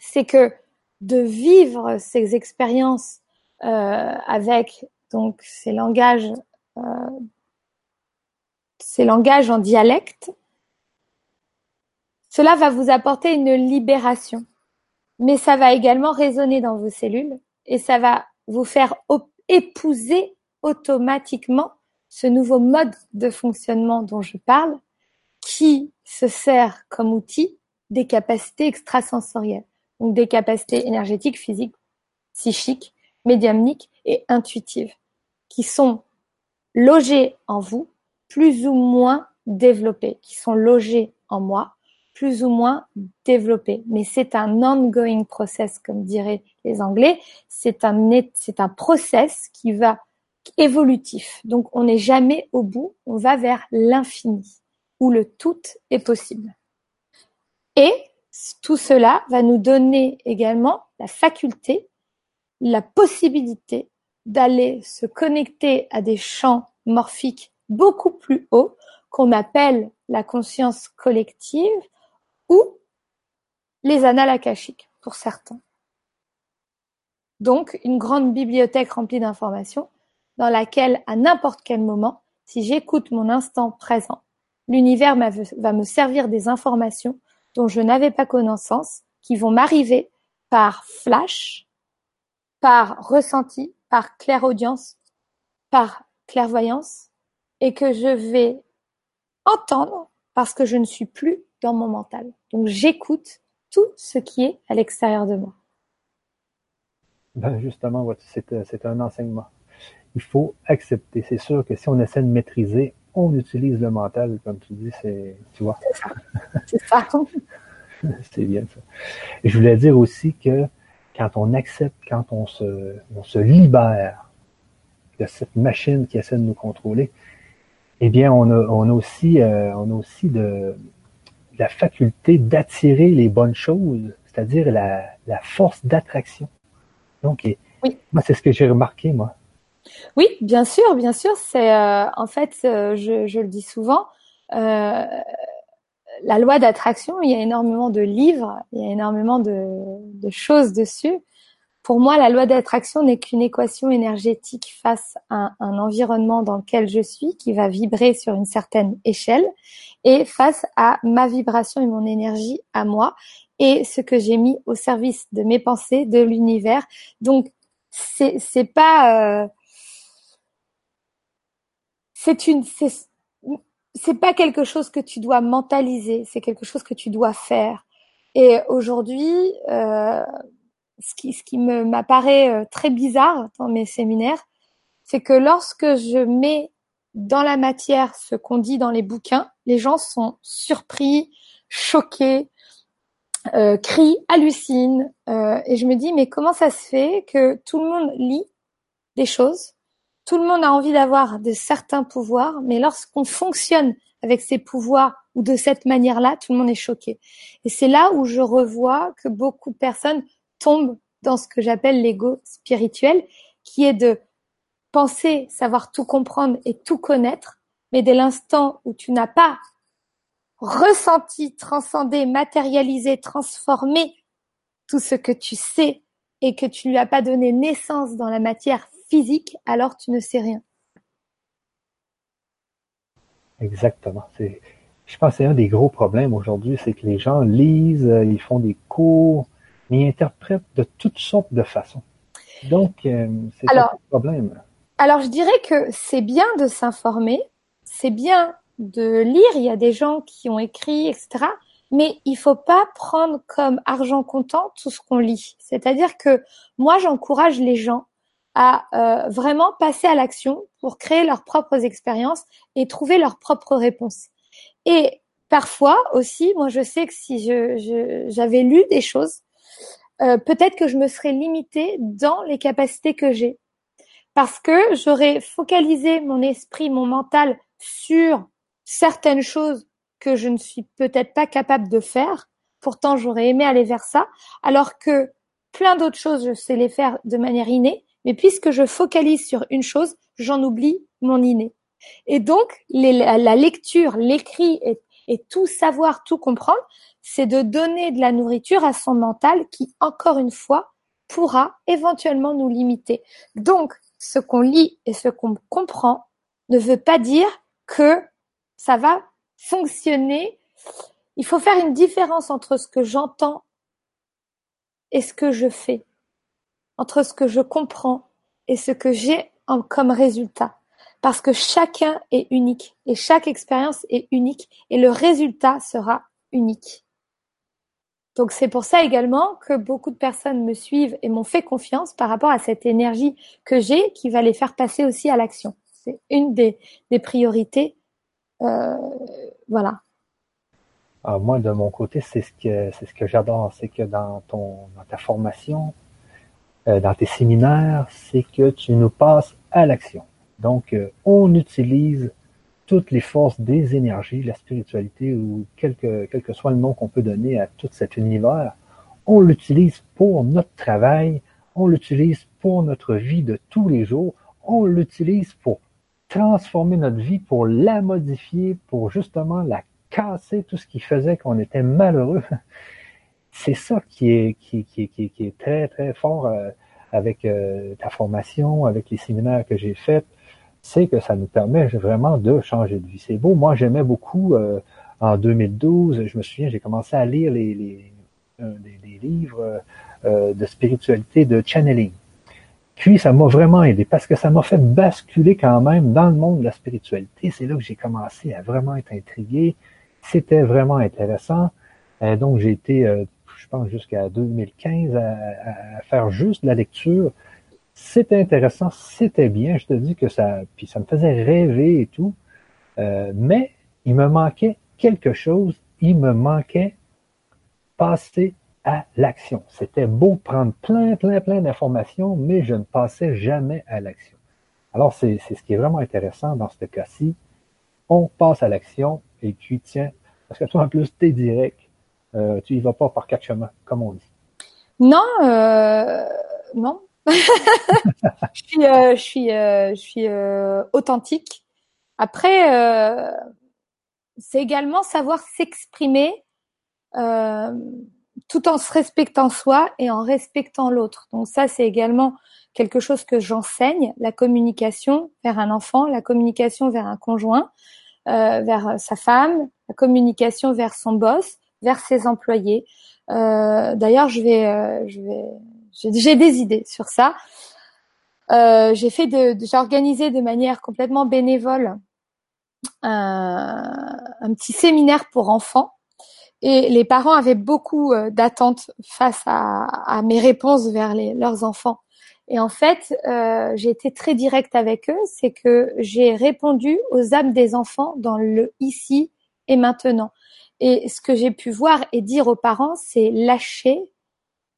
c'est que de vivre ces expériences euh, avec donc ces langages, euh, ces langages en dialecte, cela va vous apporter une libération, mais ça va également résonner dans vos cellules et ça va vous faire épouser automatiquement ce nouveau mode de fonctionnement dont je parle, qui se sert comme outil des capacités extrasensorielles, donc des capacités énergétiques, physiques, psychiques, médiumniques et intuitives, qui sont logées en vous, plus ou moins développées, qui sont logées en moi, plus ou moins développé. Mais c'est un ongoing process, comme diraient les Anglais. C'est un, c'est un process qui va évolutif. Donc, on n'est jamais au bout. On va vers l'infini, où le tout est possible. Et tout cela va nous donner également la faculté, la possibilité d'aller se connecter à des champs morphiques beaucoup plus haut qu'on appelle la conscience collective ou les annales akashiques pour certains. Donc, une grande bibliothèque remplie d'informations dans laquelle, à n'importe quel moment, si j'écoute mon instant présent, l'univers va me servir des informations dont je n'avais pas connaissance, qui vont m'arriver par flash, par ressenti, par clairaudience, par clairvoyance, et que je vais entendre parce que je ne suis plus dans mon mental. Donc j'écoute tout ce qui est à l'extérieur de moi. Ben justement, c'est un enseignement. Il faut accepter. C'est sûr que si on essaie de maîtriser, on utilise le mental, comme tu dis, c'est, tu vois. C'est ça. C'est ça. [LAUGHS] c'est bien ça. je voulais dire aussi que quand on accepte, quand on se, on se libère de cette machine qui essaie de nous contrôler, eh bien, on a, on a aussi, euh, on a aussi de, la faculté d'attirer les bonnes choses, c'est-à-dire la, la force d'attraction. Donc, oui. moi, c'est ce que j'ai remarqué, moi. Oui, bien sûr, bien sûr. C'est euh, en fait, euh, je, je, le dis souvent, euh, la loi d'attraction. Il y a énormément de livres, il y a énormément de, de choses dessus. Pour moi, la loi d'attraction n'est qu'une équation énergétique face à un, environnement dans lequel je suis, qui va vibrer sur une certaine échelle, et face à ma vibration et mon énergie à moi, et ce que j'ai mis au service de mes pensées, de l'univers. Donc, c'est c'est pas euh, c'est une c'est pas quelque chose que tu dois mentaliser, c'est quelque chose que tu dois faire. Et aujourd'hui, euh, ce qui, ce qui me m'apparaît euh, très bizarre dans mes séminaires, c'est que lorsque je mets dans la matière ce qu'on dit dans les bouquins, les gens sont surpris, choqués, euh, crient, hallucinent, euh, et je me dis mais comment ça se fait que tout le monde lit des choses, tout le monde a envie d'avoir de certains pouvoirs, mais lorsqu'on fonctionne avec ces pouvoirs ou de cette manière-là, tout le monde est choqué. Et c'est là où je revois que beaucoup de personnes tombe dans ce que j'appelle l'ego spirituel, qui est de penser savoir tout comprendre et tout connaître, mais dès l'instant où tu n'as pas ressenti, transcendé, matérialisé, transformé tout ce que tu sais et que tu lui as pas donné naissance dans la matière physique, alors tu ne sais rien. Exactement. je pense que c'est un des gros problèmes aujourd'hui, c'est que les gens lisent, euh, ils font des cours, mais interprète de toutes sortes de façons. Donc, euh, c'est un problème. Alors, je dirais que c'est bien de s'informer, c'est bien de lire. Il y a des gens qui ont écrit, etc. Mais il faut pas prendre comme argent comptant tout ce qu'on lit. C'est-à-dire que moi, j'encourage les gens à euh, vraiment passer à l'action pour créer leurs propres expériences et trouver leurs propres réponses. Et parfois aussi, moi, je sais que si je j'avais lu des choses euh, peut-être que je me serais limitée dans les capacités que j'ai. Parce que j'aurais focalisé mon esprit, mon mental sur certaines choses que je ne suis peut-être pas capable de faire. Pourtant, j'aurais aimé aller vers ça. Alors que plein d'autres choses, je sais les faire de manière innée. Mais puisque je focalise sur une chose, j'en oublie mon inné. Et donc, la lecture, l'écrit et, et tout savoir, tout comprendre, c'est de donner de la nourriture à son mental qui, encore une fois, pourra éventuellement nous limiter. Donc, ce qu'on lit et ce qu'on comprend ne veut pas dire que ça va fonctionner. Il faut faire une différence entre ce que j'entends et ce que je fais, entre ce que je comprends et ce que j'ai comme résultat. Parce que chacun est unique et chaque expérience est unique et le résultat sera unique. Donc c'est pour ça également que beaucoup de personnes me suivent et m'ont fait confiance par rapport à cette énergie que j'ai qui va les faire passer aussi à l'action. C'est une des, des priorités. Euh, voilà. Ah, moi, de mon côté, c'est ce que c'est ce que j'adore, c'est que dans ton dans ta formation, euh, dans tes séminaires, c'est que tu nous passes à l'action. Donc, euh, on utilise toutes les forces des énergies, la spiritualité ou quel que, quel que soit le nom qu'on peut donner à tout cet univers, on l'utilise pour notre travail, on l'utilise pour notre vie de tous les jours, on l'utilise pour transformer notre vie, pour la modifier, pour justement la casser, tout ce qui faisait qu'on était malheureux. [LAUGHS] C'est ça qui est, qui, qui, qui, qui, est très, très fort euh, avec euh, ta formation, avec les séminaires que j'ai faits, c'est que ça nous permet vraiment de changer de vie. C'est beau. Moi, j'aimais beaucoup euh, en 2012, je me souviens, j'ai commencé à lire les, les, des, livres de spiritualité, de channeling. Puis ça m'a vraiment aidé parce que ça m'a fait basculer quand même dans le monde de la spiritualité. C'est là que j'ai commencé à vraiment être intrigué. C'était vraiment intéressant. Euh, donc j'ai été, euh, je pense, jusqu'à 2015 à, faire juste la lecture. C'était intéressant, c'était bien. Je te dis que ça, puis ça me faisait rêver et tout. Euh, mais il me manquait quelque chose. Il me manquait passer à l'action. C'était beau prendre plein, plein, plein d'informations, mais je ne passais jamais à l'action. Alors, c'est ce qui est vraiment intéressant dans ce cas-ci. On passe à l'action et tu tiens, parce que toi, en plus, tu direct. Euh, tu y vas pas par quatre chemins, comme on dit. Non, euh, non. Je suis, euh, je suis, je suis authentique. Après, c'est également savoir s'exprimer tout en se respectant soi et en respectant l'autre. Donc ça, c'est également quelque chose que j'enseigne, la communication vers un enfant, la communication vers un conjoint, euh, vers sa femme, la communication vers son boss, vers ses employés. Euh, D'ailleurs, je vais, euh, je vais, j'ai des idées sur ça. Euh, j'ai fait de, j'ai organisé de manière complètement bénévole un, un petit séminaire pour enfants et les parents avaient beaucoup euh, d'attentes face à, mes réponses vers leurs enfants. Et en fait, euh, j'ai été très directe avec eux, c'est que j'ai répondu aux âmes des enfants dans le ici et maintenant. Et ce que j'ai pu voir et dire aux parents, c'est lâcher,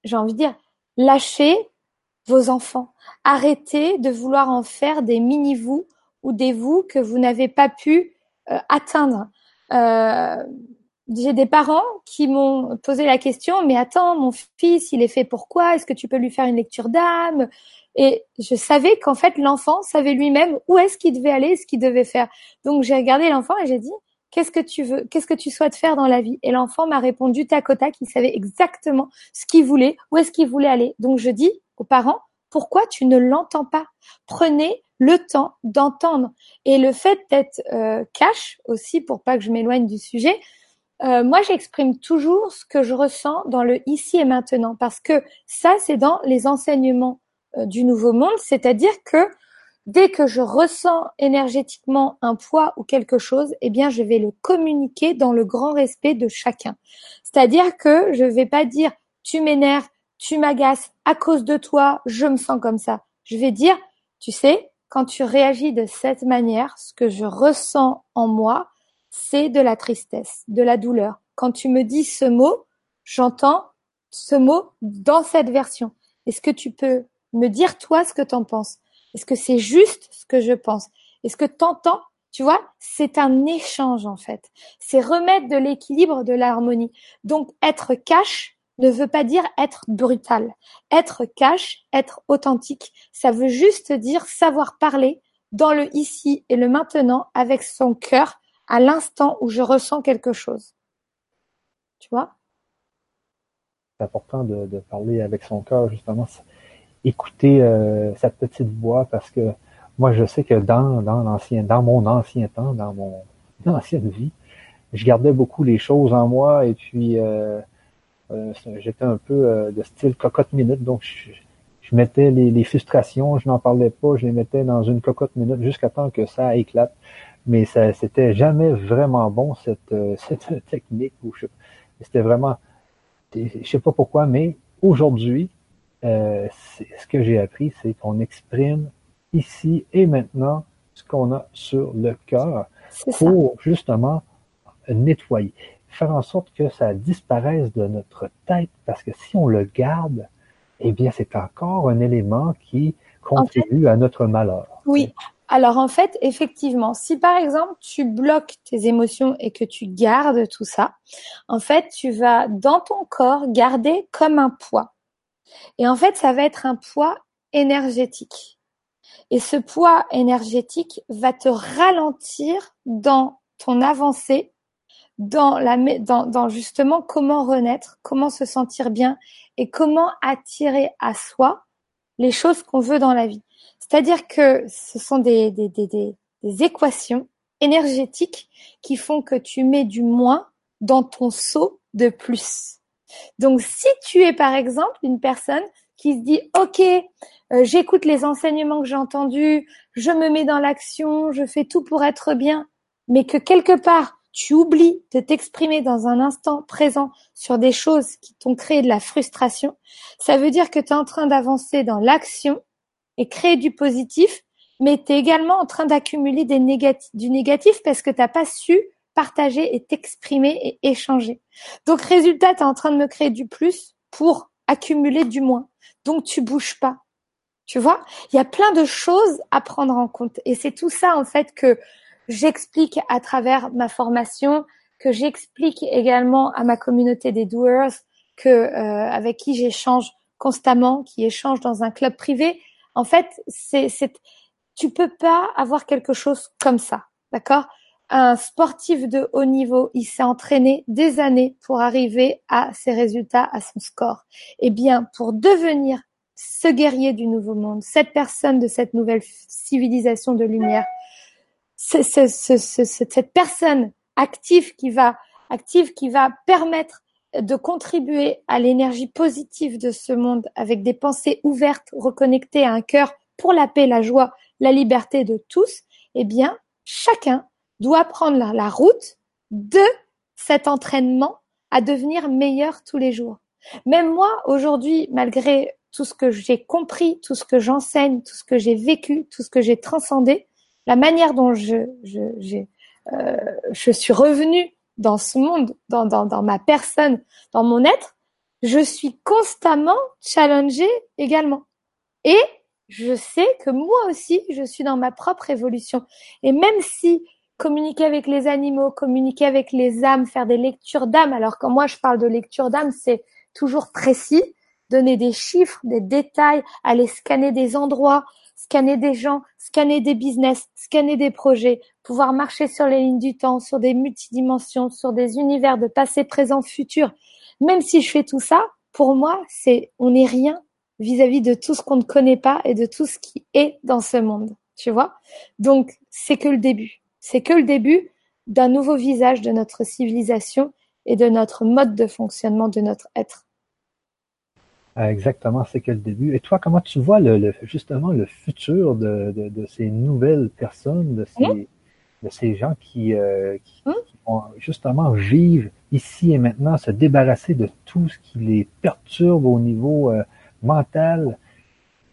j'ai envie de dire, lâcher vos enfants. Arrêtez de vouloir en faire des mini-vous ou des vous que vous n'avez pas pu euh, atteindre. Euh, j'ai des parents qui m'ont posé la question, mais attends, mon fils, il est fait pourquoi Est-ce que tu peux lui faire une lecture d'âme? Et je savais qu'en fait, l'enfant savait lui-même où est-ce qu'il devait aller, ce qu'il devait faire. Donc j'ai regardé l'enfant et j'ai dit, qu'est-ce que tu veux Qu'est-ce que tu souhaites faire dans la vie? Et l'enfant m'a répondu tac au tac, il savait exactement ce qu'il voulait, où est-ce qu'il voulait aller. Donc je dis aux parents, pourquoi tu ne l'entends pas? Prenez le temps d'entendre. Et le fait d'être euh, cash aussi, pour pas que je m'éloigne du sujet, euh, moi, j'exprime toujours ce que je ressens dans le ici et maintenant, parce que ça, c'est dans les enseignements euh, du nouveau monde, c'est-à-dire que dès que je ressens énergétiquement un poids ou quelque chose, eh bien, je vais le communiquer dans le grand respect de chacun. C'est-à-dire que je vais pas dire tu m'énerves, tu m'agaces, à cause de toi, je me sens comme ça. Je vais dire, tu sais, quand tu réagis de cette manière, ce que je ressens en moi, c'est de la tristesse, de la douleur. Quand tu me dis ce mot, j'entends ce mot dans cette version. Est-ce que tu peux me dire toi ce que tu en penses? Est-ce que c'est juste ce que je pense? Est-ce que t'entends? Tu vois, c'est un échange en fait. C'est remettre de l'équilibre, de l'harmonie. Donc être cash ne veut pas dire être brutal. Être cash, être authentique, ça veut juste dire savoir parler dans le ici et le maintenant avec son cœur, à l'instant où je ressens quelque chose. Tu vois? C'est important de, parler avec son cœur, justement, écouter euh, sa petite voix, parce que moi, je sais que dans, dans l'ancien, dans mon ancien temps, dans mon [LAUGHS] ancienne vie, je gardais beaucoup les choses en moi et puis euh, euh, j'étais un peu euh, de style cocotte minute, donc je, je mettais les, les, frustrations, je n'en parlais pas, je les mettais dans une cocotte minute jusqu'à temps que ça éclate. Mais ça c'était jamais vraiment bon cette euh, [LAUGHS] cette technique c'était vraiment je sais pas pourquoi mais aujourd'hui euh, ce que j'ai appris c'est qu'on exprime ici et maintenant ce qu'on a sur le cœur pour justement nettoyer faire en sorte que ça disparaisse de notre tête parce que si on le garde eh bien c'est encore un élément qui contribue à notre malheur. oui. Alors en fait, effectivement, si par exemple tu bloques tes émotions et que tu gardes tout ça, en fait, tu vas dans ton corps garder comme un poids. Et en fait, ça va être un poids énergétique. Et ce poids énergétique va te ralentir dans ton avancée, dans, la, dans, dans justement comment renaître, comment se sentir bien et comment attirer à soi les choses qu'on veut dans la vie. C'est-à-dire que ce sont des, des, des, équations énergétiques qui font que tu mets du moins dans ton saut de plus. Donc si tu es par exemple une personne qui se dit OK, euh, j'écoute les enseignements que j'ai entendus, je me mets dans l'action, je fais tout pour être bien, mais que quelque part tu oublies de t'exprimer dans un instant présent sur des choses qui t'ont créé de la frustration, ça veut dire que tu es en train d'avancer dans l'action et créer du positif, mais tu es également en train d'accumuler du négatif parce que tu n'as pas su partager et t'exprimer et échanger. Donc résultat, tu es en train de me créer du plus pour accumuler du moins. Donc tu bouges pas. Tu vois, il y a plein de choses à prendre en compte et c'est tout ça en fait que j'explique à travers ma formation, que j'explique également à ma communauté des doers, que euh, avec qui j'échange constamment, qui échange dans un club privé. En fait, c'est, c'est, tu peux pas avoir quelque chose comme ça, d'accord? Un sportif de haut niveau, il s'est entraîné des années pour arriver à ses résultats, à son score. Eh bien, pour devenir ce guerrier du nouveau monde, cette personne de cette nouvelle civilisation de lumière, cette personne active qui va active qui va permettre de contribuer à l'énergie positive de ce monde avec des pensées ouvertes, reconnectées à un cœur pour la paix, la joie, la liberté de tous, eh bien, chacun doit prendre la, route de cet entraînement à devenir meilleur tous les jours. Même moi, aujourd'hui, malgré tout ce que j'ai compris, tout ce que j'enseigne, tout ce que j'ai vécu, tout ce que j'ai transcendé, la manière dont je, je, euh, je suis revenue dans ce monde, dans, dans, dans ma personne, dans mon être, je suis constamment challengée également. Et je sais que moi aussi, je suis dans ma propre évolution. Et même si communiquer avec les animaux, communiquer avec les âmes, faire des lectures d'âme, alors quand moi je parle de lecture d'âme, c'est toujours précis, donner des chiffres, des détails, aller scanner des endroits, scanner des gens, scanner des business, scanner des projets, pouvoir marcher sur les lignes du temps, sur des multidimensions, sur des univers de passé, présent, futur. Même si je fais tout ça, pour moi, c'est on n'est rien vis-à-vis de tout ce qu'on ne connaît pas et de tout ce qui est dans ce monde. Tu vois? Donc, c'est que le début. C'est que le début d'un nouveau visage de notre civilisation et de notre mode de fonctionnement de notre être. Euh, exactement, c'est que le début. Et toi, comment tu vois le, justement le futur de, de, ces nouvelles personnes, de ces, mmh. de ces gens qui, euh, mmh. qui, vont justement vivre ici et maintenant, se débarrasser de tout ce qui les perturbe au niveau euh, mental?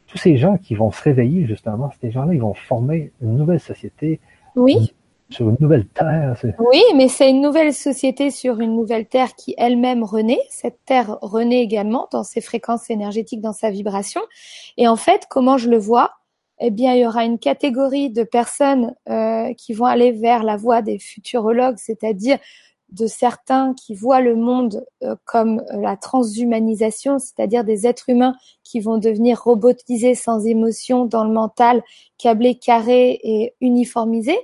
Tous ces gens qui vont se réveiller, justement, ces gens-là, ils vont former une nouvelle société. Oui sur une nouvelle terre. Oui, mais c'est une nouvelle société sur une nouvelle terre qui elle-même renaît. Cette terre renaît également dans ses fréquences énergétiques, dans sa vibration. Et en fait, comment je le vois? Eh bien, il y aura une catégorie de personnes euh, qui vont aller vers la voie des futurologues, c'est-à-dire de certains qui voient le monde euh, comme la transhumanisation, c'est-à-dire des êtres humains qui vont devenir robotisés sans émotion dans le mental, câblés, carrés et uniformisés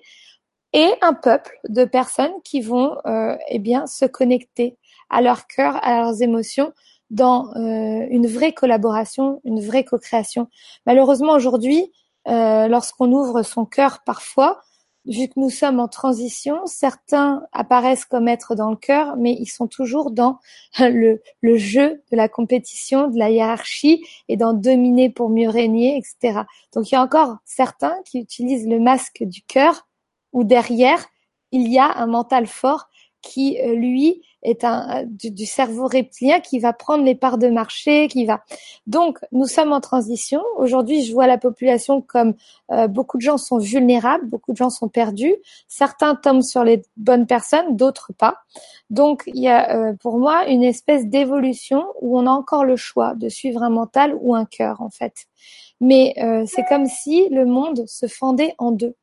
et un peuple de personnes qui vont euh, eh bien se connecter à leur cœur, à leurs émotions dans euh, une vraie collaboration, une vraie co-création. Malheureusement aujourd'hui, euh, lorsqu'on ouvre son cœur parfois, vu que nous sommes en transition, certains apparaissent comme être dans le cœur, mais ils sont toujours dans [LAUGHS] le, le jeu de la compétition, de la hiérarchie et d'en dominer pour mieux régner, etc. Donc il y a encore certains qui utilisent le masque du cœur où derrière, il y a un mental fort qui, euh, lui, est un du, cerveau reptilien qui va prendre les parts de marché, qui va. Donc, nous sommes en transition. Aujourd'hui, je vois la population comme euh, beaucoup de gens sont vulnérables, beaucoup de gens sont perdus. Certains tombent sur les bonnes personnes, d'autres pas. Donc, il y a euh, pour moi une espèce d'évolution où on a encore le choix de suivre un mental ou un cœur, en fait. Mais c'est comme si le monde se fendait en deux.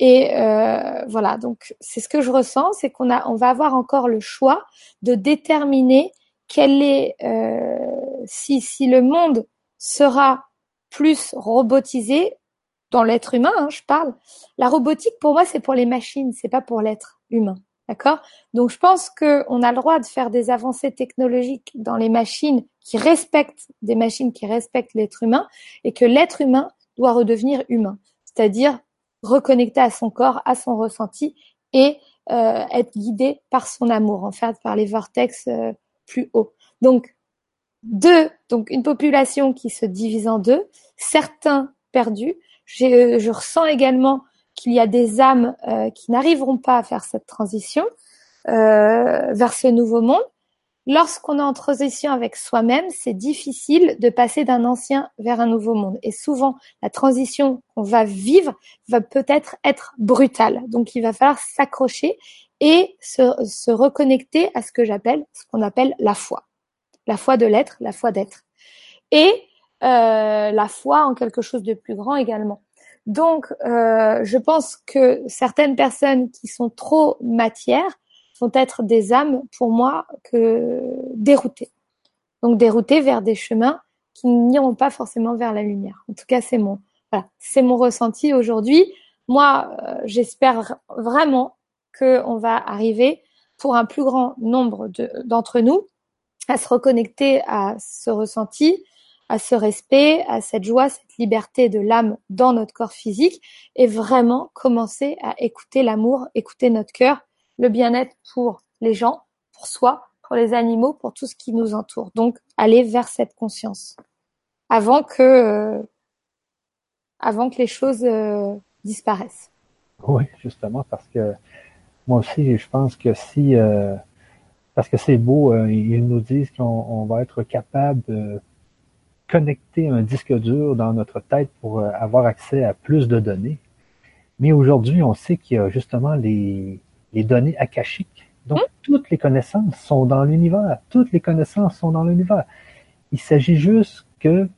Et euh, voilà, donc c'est ce que je ressens, c'est qu'on a, on va avoir encore le choix de déterminer quel est, euh, si si le monde sera plus robotisé dans l'être humain, hein, je parle. La robotique, pour moi, c'est pour les machines, c'est pas pour l'être humain. D'accord? Donc, je pense qu'on a le droit de faire des avancées technologiques dans les machines qui respectent des machines qui respectent l'être humain et que l'être humain doit redevenir humain, c'est-à-dire reconnecter à son corps, à son ressenti et euh, être guidé par son amour, en fait, par les vortex euh, plus hauts. Donc, deux, donc une population qui se divise en deux, certains perdus. Je ressens également qu'il y a des âmes euh, qui n'arriveront pas à faire cette transition euh, vers ce nouveau monde. Lorsqu'on est en transition avec soi-même, c'est difficile de passer d'un ancien vers un nouveau monde. Et souvent, la transition qu'on va vivre va peut-être être brutale. Donc, il va falloir s'accrocher et se, reconnecter à ce que j'appelle, ce qu'on appelle la foi. La foi de l'être, la foi d'être. Et euh, la foi en quelque chose de plus grand également. Donc, euh, je pense que certaines personnes qui sont trop matière vont être des âmes, pour moi, que déroutées. Donc, déroutées vers des chemins qui n'iront pas forcément vers la lumière. En tout cas, c'est mon, voilà, c'est mon ressenti aujourd'hui. Moi, euh, j'espère vraiment qu'on va arriver pour un plus grand nombre d'entre nous à se reconnecter à ce ressenti, à ce respect, à cette joie, cette liberté de l'âme dans notre corps physique et vraiment commencer à écouter l'amour, écouter notre cœur, le bien-être pour les gens, pour soi, pour les animaux, pour tout ce qui nous entoure. Donc aller vers cette conscience avant que euh, avant que les choses euh, disparaissent. Oui, justement parce que moi aussi je pense que si euh, parce que c'est beau, ils nous disent qu'on va être capable de connecter un disque dur dans notre tête pour euh, avoir accès à plus de données. Mais aujourd'hui, on sait qu'il y a justement les, les données akashiques. Donc, hmm? toutes les connaissances sont dans l'univers. Toutes les connaissances sont dans l'univers. Il s'agit juste que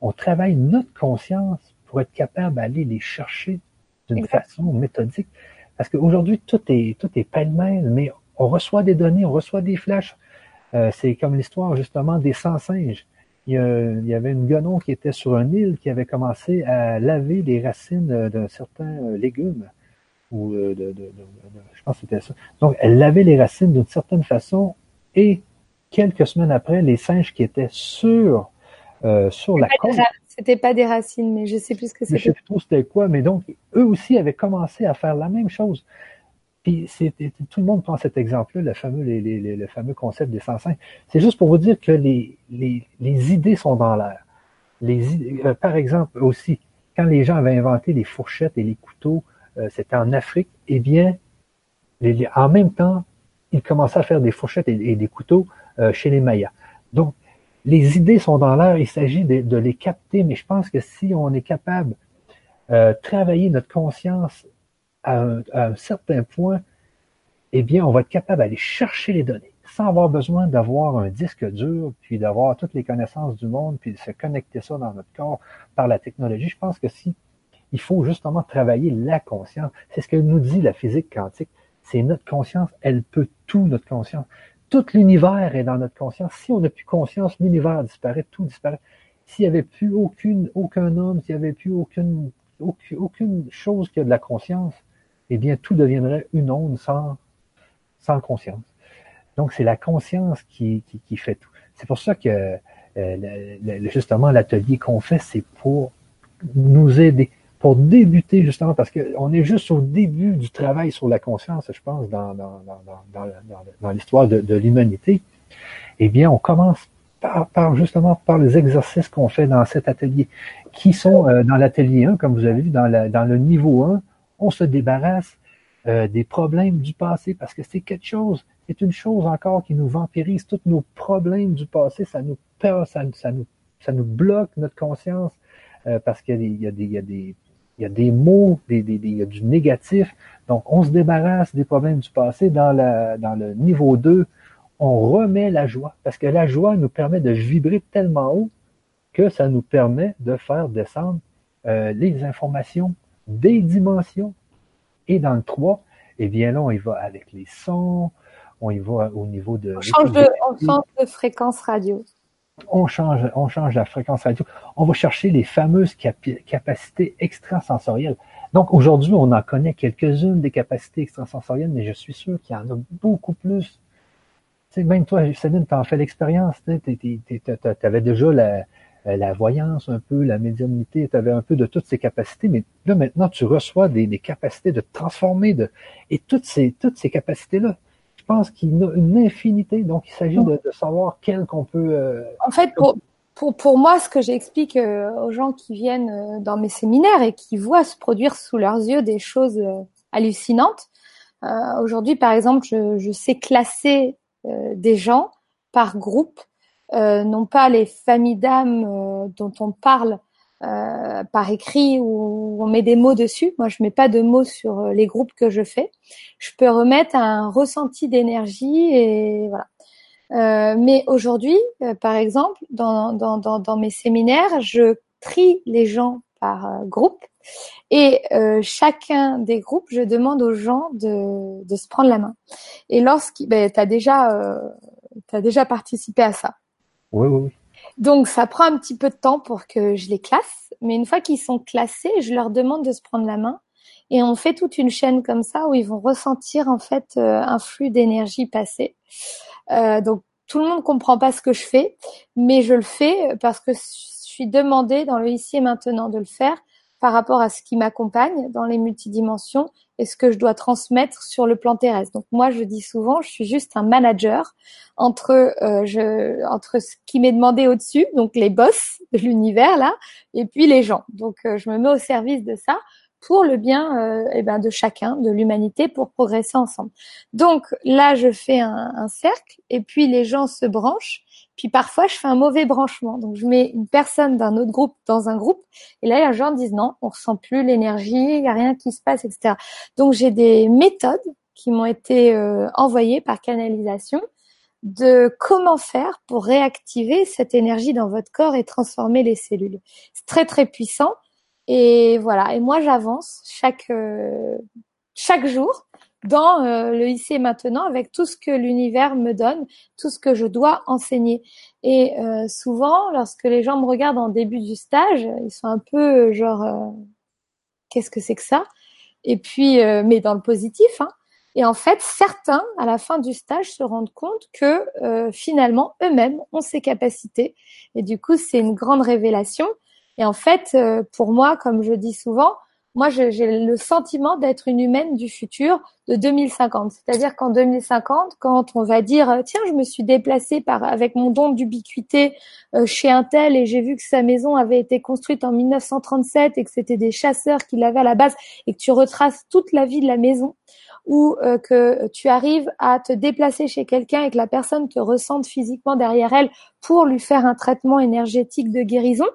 on travaille notre conscience pour être capable d'aller les chercher d'une façon méthodique. Parce qu'aujourd'hui, tout est, tout est pêle-mêle, mais on reçoit des données, on reçoit des flashs. Euh, c'est comme l'histoire justement des 100 singes il y, avait une guenon qui était sur une île qui avait commencé à laver les racines d'un certain euh, légume. Ou euh, de, je pense que c'était ça. Donc, elle lavait les racines d'une certaine façon et quelques semaines après, les singes qui étaient sur, euh, sur la côte. C'était pas des racines, mais je sais plus ce que c'était. Je sais plus trop c'était quoi, mais donc, eux aussi avaient commencé à faire la même chose. Puis tout le monde prend cet exemple-là, le fameux, les, les, le fameux concept des 105. C'est juste pour vous dire que les, les, les idées sont dans l'air. Les euh, par exemple, aussi, quand les gens avaient inventé les fourchettes et les couteaux, c'était en Afrique, eh bien, en même temps, ils commençaient à faire des fourchettes et, des couteaux euh, chez les Mayas. Donc, les idées sont dans l'air, il s'agit de, les capter, mais je pense que si on est capable de travailler notre conscience à un, certain point, eh bien, on va être capable d'aller chercher les données sans avoir besoin d'avoir un disque dur, puis d'avoir toutes les connaissances du monde, puis de se connecter ça dans notre corps par la technologie. Je pense que si il faut justement travailler la conscience, c'est ce que nous dit la physique quantique. C'est notre conscience, elle peut tout, notre conscience. Tout l'univers est dans notre conscience. Si on n'a plus conscience, l'univers disparaît, tout disparaît. S'il n'y avait plus aucune, aucun homme, s'il n'y avait plus aucune, chose qui a de la conscience, eh bien, tout deviendrait une onde sans, conscience. Donc, c'est la conscience qui, fait tout. C'est pour ça que euh, justement l'atelier qu'on fait, c'est pour nous aider, pour débuter justement, parce qu'on est juste au début du travail sur la conscience, je pense, dans, dans, dans, dans, l'histoire de, de l'humanité. Eh bien, on commence par, par, justement par les exercices qu'on fait dans cet atelier, qui sont euh, dans l'atelier 1, comme vous avez vu, dans, la, dans le niveau 1, on se débarrasse euh, des problèmes du passé parce que c'est quelque chose, c'est une chose encore qui nous vampirise. Tous nos problèmes du passé, ça nous peur, ça, ça, nous, ça nous bloque notre conscience euh, parce qu'il y, y a des il y a des mots, des, des, il y a du négatif. Donc, on se débarrasse des problèmes du passé. Dans, la, dans le niveau 2, on remet la joie. Parce que la joie nous permet de vibrer tellement haut que ça nous permet de faire descendre euh, les informations des dimensions. Et dans le 3, eh bien là, on y va avec les sons, on y va au niveau de... On change de, on change de fréquence radio. On change, on change la fréquence radio. On va chercher les fameuses capacités extrasensorielles. Donc aujourd'hui, on en connaît quelques-unes des capacités extrasensorielles, mais je suis sûr qu'il y en a beaucoup plus. Tu sais, même toi, Céline, tu as fait l'expérience. Tu avais déjà la, voyance un peu, la médiumnité, tu avais un peu de toutes ces capacités, mais là maintenant tu reçois des, des capacités de transformer de et toutes ces toutes ces capacités là je pense qu'il y a une infinité. Donc, il s'agit de, savoir quelle qu'on peut. Euh, en fait, pour, pour, pour moi, ce que j'explique euh, aux gens qui viennent euh, dans mes séminaires et qui voient se produire sous leurs yeux des choses hallucinantes. Aujourd'hui, par exemple, je, je sais classer des gens par groupe, non pas les familles d'âmes dont on parle euh, par écrit ou on met des mots dessus. Moi, je mets pas de mots sur euh, les groupes que je fais. Je peux remettre un ressenti d'énergie et voilà. Euh, mais aujourd'hui, euh, par exemple, dans, dans, dans, dans, mes séminaires, je trie les gens par groupe et chacun des groupes, je demande aux gens de, de se prendre la main. Et lorsqu'il, ben, tu as déjà, as déjà participé à ça. Oui, oui, oui. Donc ça prend un petit peu de temps pour que je les classe, mais une fois qu'ils sont classés, je leur demande de se prendre la main et on fait toute une chaîne comme ça où ils vont ressentir en fait euh, un flux d'énergie passé. Euh, donc tout le monde comprend pas ce que je fais, mais je le fais parce que je suis demandée dans le ici et maintenant de le faire par rapport à ce qui m'accompagne dans les multidimensions ce que je dois transmettre sur le plan terrestre. Donc moi, je dis souvent, je suis juste un manager entre euh, entre ce qui m'est demandé au-dessus, donc les boss de l'univers là, et puis les gens. Donc euh, je me mets au service de ça pour le bien euh, eh ben, de chacun, de l'humanité, pour progresser ensemble. Donc là, je fais un cercle et puis les gens se branchent puis parfois, je fais un mauvais branchement. Donc, je mets une personne d'un autre groupe dans un groupe. Et là, les gens disent non, on ressent plus l'énergie, il n'y a rien qui se passe, etc. Donc, j'ai des méthodes qui m'ont été euh, envoyées par canalisation de comment faire pour réactiver cette énergie dans votre corps et transformer les cellules. C'est très, très puissant. Et voilà. Et moi, j'avance chaque, euh, chaque jour dans euh, le ici maintenant avec tout ce que l'univers me donne, tout ce que je dois enseigner. Et euh, souvent, lorsque les gens me regardent en début du stage, ils sont un peu euh, genre qu'est-ce que c'est que ça? Et puis, mais dans le positif. Hein. Et en fait, certains, à la fin du stage, se rendent compte que finalement, eux-mêmes ont ces capacités. Et du coup, c'est une grande révélation. Et en fait, pour moi, comme je dis souvent, moi, j'ai le sentiment d'être une humaine du futur de 2050. C'est-à-dire qu'en 2050, quand on va dire euh, tiens, je me suis déplacée par avec mon don d'ubiquité euh, chez un tel et j'ai vu que sa maison avait été construite en 1937 et que c'était des chasseurs qui l'avaient à la base et que tu retraces toute la vie de la maison ou euh, que tu arrives à te déplacer chez quelqu'un et que la personne te ressente physiquement derrière elle pour lui faire un traitement énergétique de guérison,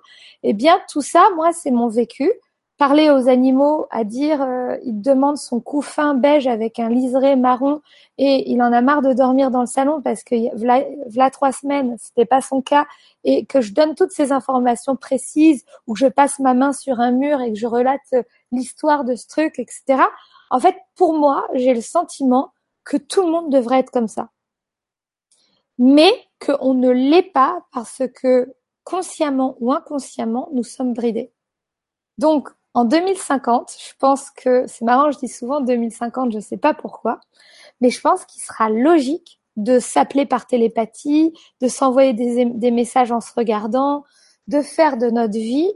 eh bien tout ça, moi, c'est mon vécu parler aux animaux, à dire euh, il demande son couffin beige avec un liseré marron et il en a marre de dormir dans le salon parce que voilà, trois semaines, c'était pas son cas et que je donne toutes ces informations précises ou que je passe ma main sur un mur et que je relate l'histoire de ce truc, etc. En fait, pour moi, j'ai le sentiment que tout le monde devrait être comme ça. Mais qu'on ne l'est pas parce que consciemment ou inconsciemment, nous sommes bridés. Donc, en 2050, je pense que c'est marrant, je dis souvent 2050, je ne sais pas pourquoi, mais je pense qu'il sera logique de s'appeler par télépathie, de s'envoyer des, des, messages en se regardant, de faire de notre vie,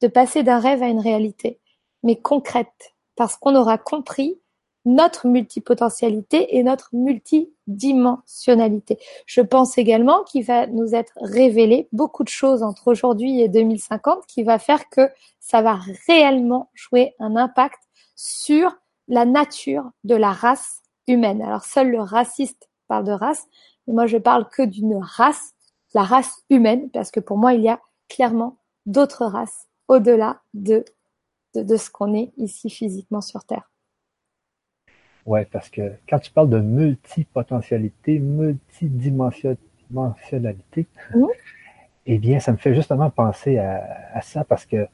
de passer d'un rêve à une réalité, mais concrète, parce qu'on aura compris notre multipotentialité et notre multidimensionnalité. Je pense également qu'il va nous être révélé beaucoup de choses entre aujourd'hui et 2050 qui va faire que ça va réellement jouer un impact sur la nature de la race humaine. Alors seul le raciste parle de race, mais moi je parle que d'une race, la race humaine, parce que pour moi il y a clairement d'autres races au-delà de, de, de ce qu'on est ici physiquement sur Terre. Ouais, parce que quand tu parles de multipotentialité, multidimensionnalité, mmh. eh bien, ça me fait justement penser à, ça parce que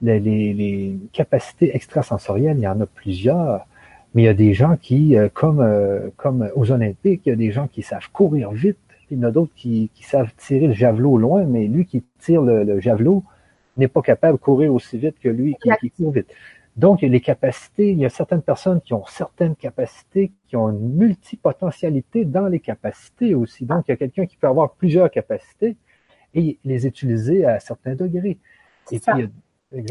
les, les, capacités extrasensorielles, il y en a plusieurs, mais il y a des gens qui, euh, comme, euh, comme aux Olympiques, il y a des gens qui savent courir vite, Il y en a d'autres qui, savent tirer le javelot loin, mais lui qui tire le, javelot n'est pas capable de courir aussi vite que lui qui, qui court vite. Donc, il y a les capacités, il y a certaines personnes qui ont certaines capacités, qui ont une multipotentialité dans les capacités aussi. Donc, il y a quelqu'un qui peut avoir plusieurs capacités et les utiliser à certains degrés. Et puis,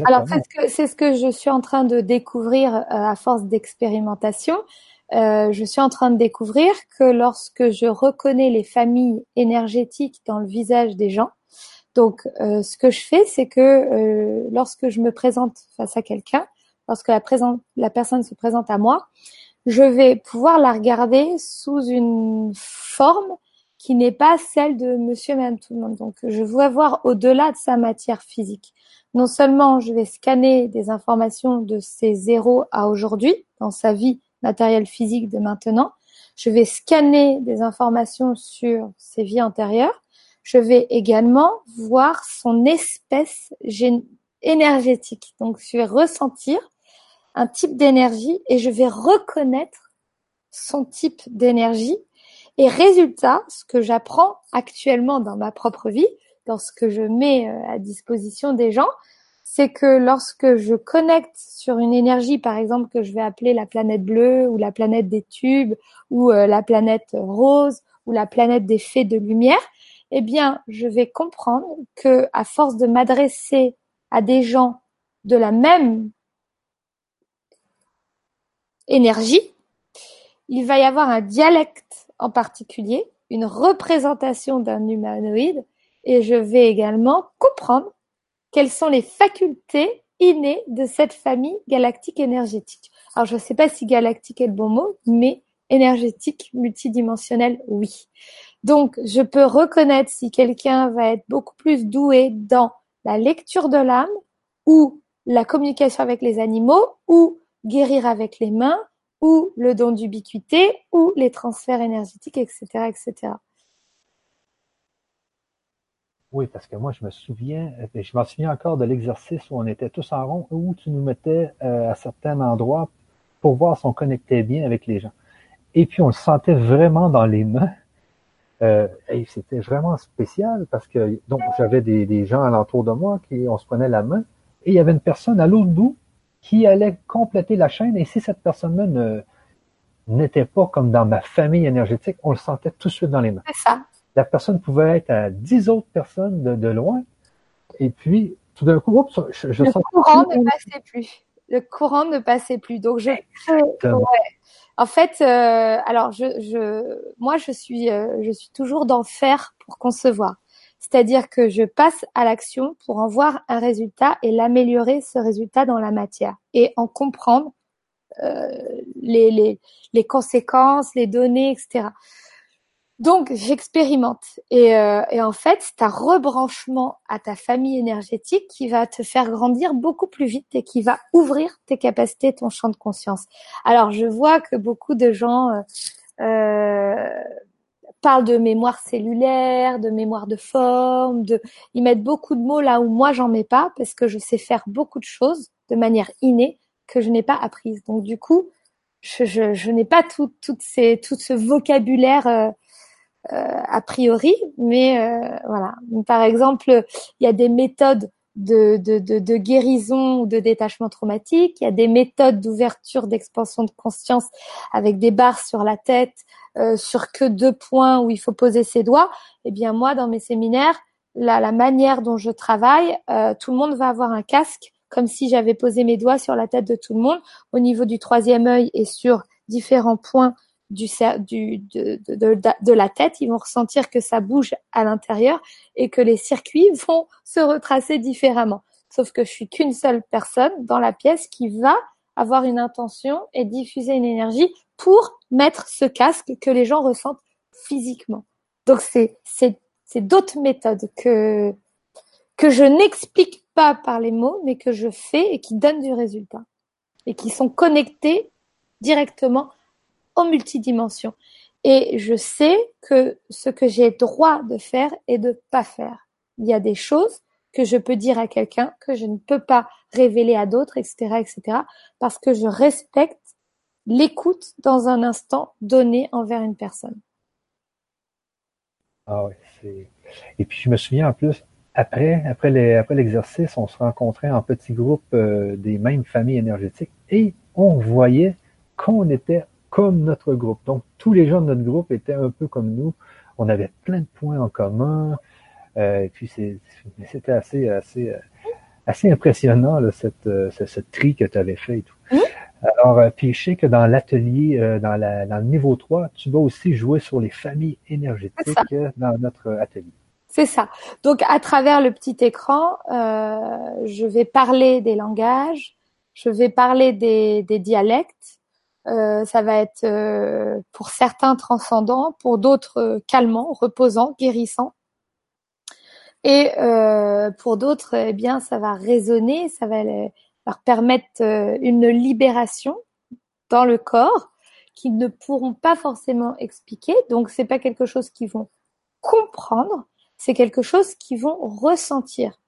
Alors, c'est ce, que, c'est ce que je suis en train de découvrir euh, à force d'expérimentation. Euh, je suis en train de découvrir que lorsque je reconnais les familles énergétiques dans le visage des gens, donc euh, ce que je fais, c'est que euh, lorsque je me présente face à quelqu'un, lorsque la, la personne se présente à moi, je vais pouvoir la regarder sous une forme qui n'est pas celle de monsieur, madame, tout le monde. Donc, je veux voir au-delà de sa matière physique. Non seulement je vais scanner des informations de ses zéros à aujourd'hui, dans sa vie matérielle physique de maintenant, je vais scanner des informations sur ses vies antérieures, je vais également voir son espèce énergétique. Donc, je vais ressentir un type d'énergie et je vais reconnaître son type d'énergie. Et résultat, ce que j'apprends actuellement dans ma propre vie, dans ce que je mets euh, à disposition des gens, c'est que lorsque je connecte sur une énergie, par exemple, que je vais appeler la planète bleue ou la planète des tubes ou euh, la planète rose ou la planète des fées de lumière, eh bien, je vais comprendre que à force de m'adresser à des gens de la même énergie, il va y avoir un dialecte en particulier, une représentation d'un humanoïde, et je vais également comprendre quelles sont les facultés innées de cette famille galactique énergétique. Alors je ne sais pas si galactique est le bon mot, mais énergétique, multidimensionnel, oui. Donc je peux reconnaître si quelqu'un va être beaucoup plus doué dans la lecture de l'âme ou la communication avec les animaux ou guérir avec les mains, ou le don d'ubiquité, ou les transferts énergétiques, etc., etc. Oui, parce que moi, je me souviens, je m'en souviens encore de l'exercice où on était tous en rond, où tu nous mettais euh, à certains endroits pour voir si on connectait bien avec les gens. Et puis, on le sentait vraiment dans les mains. Euh, et c'était vraiment spécial parce que donc j'avais des, des gens alentour de moi qui on se prenait la main et il y avait une personne à l'autre bout qui allait compléter la chaîne. Et si cette personne-là ne, n'était pas comme dans ma famille énergétique, on le sentait tout de suite dans les mains. C'est ça. La personne pouvait être à dix autres personnes de, loin. Et puis, tout d'un coup, oups, je, je Le courant ne passait plus. Le courant ne passait plus. Donc, je. En fait, euh, alors, je, je, moi, je suis, euh, je suis toujours dans faire pour concevoir. C'est-à-dire que je passe à l'action pour en voir un résultat et l'améliorer ce résultat dans la matière et en comprendre euh, les, les, les, conséquences, les données, etc. Donc j'expérimente et, euh, et, en fait c'est un rebranchement à ta famille énergétique qui va te faire grandir beaucoup plus vite et qui va ouvrir tes capacités, ton champ de conscience. Alors je vois que beaucoup de gens euh, parle de mémoire cellulaire, de mémoire de forme, de, ils mettent beaucoup de mots là où moi j'en mets pas parce que je sais faire beaucoup de choses de manière innée que je n'ai pas apprise. Donc du coup, je, n'ai pas tout, tout ce vocabulaire euh, euh, a priori, mais euh, voilà. Par exemple, il y a des méthodes de, de, de, guérison ou de détachement traumatique. Il y a des méthodes d'ouverture, d'expansion de conscience avec des barres sur la tête, euh, sur que deux points où il faut poser ses doigts. Eh bien moi, dans mes séminaires, la, la manière dont je travaille, euh, tout le monde va avoir un casque, comme si j'avais posé mes doigts sur la tête de tout le monde, au niveau du troisième œil et sur différents points du, du de, de, de, la tête, ils vont ressentir que ça bouge à l'intérieur et que les circuits [LAUGHS] vont se retracer différemment. Sauf que je suis qu'une seule personne dans la pièce qui va avoir une intention et diffuser une énergie pour mettre ce casque que les gens ressentent physiquement. Donc c'est c'est c'est d'autres méthodes que que je n'explique pas par les mots, mais que je fais et qui donnent du résultat et qui sont connectés directement en multidimension. Et je sais que ce que j'ai droit de faire et de pas faire. Il y a des choses que je peux dire à quelqu'un que je ne peux pas révéler à d'autres, etc., etc., parce que je respecte l'écoute dans un instant donné envers une personne. Ah oui, c'est. Et puis je me souviens en plus, après, après les, après l'exercice, on se rencontrait en petits groupes euh, des mêmes familles énergétiques et on voyait qu'on était comme notre groupe. Donc tous les gens de notre groupe étaient un peu comme nous. On avait plein de points en commun. Euh, et puis c'était assez, assez, euh, assez impressionnant là, cette, euh, ce, ce, tri que tu avais fait et tout. Mmh. Alors, euh, puis je sais que dans l'atelier, dans, la, dans le niveau 3, tu vas aussi jouer sur les familles énergétiques dans notre atelier. C'est ça. Donc, à travers le petit écran, euh, je vais parler des langages, je vais parler des, des dialectes. Euh, ça va être euh, pour certains transcendants, pour d'autres calmants, reposants, guérissants. Et pour d'autres, eh bien, ça va résonner, ça va leur permettre une libération dans le corps qu'ils ne pourront pas forcément expliquer. Donc, c'est pas quelque chose qu'ils vont comprendre, c'est quelque chose qu'ils vont ressentir.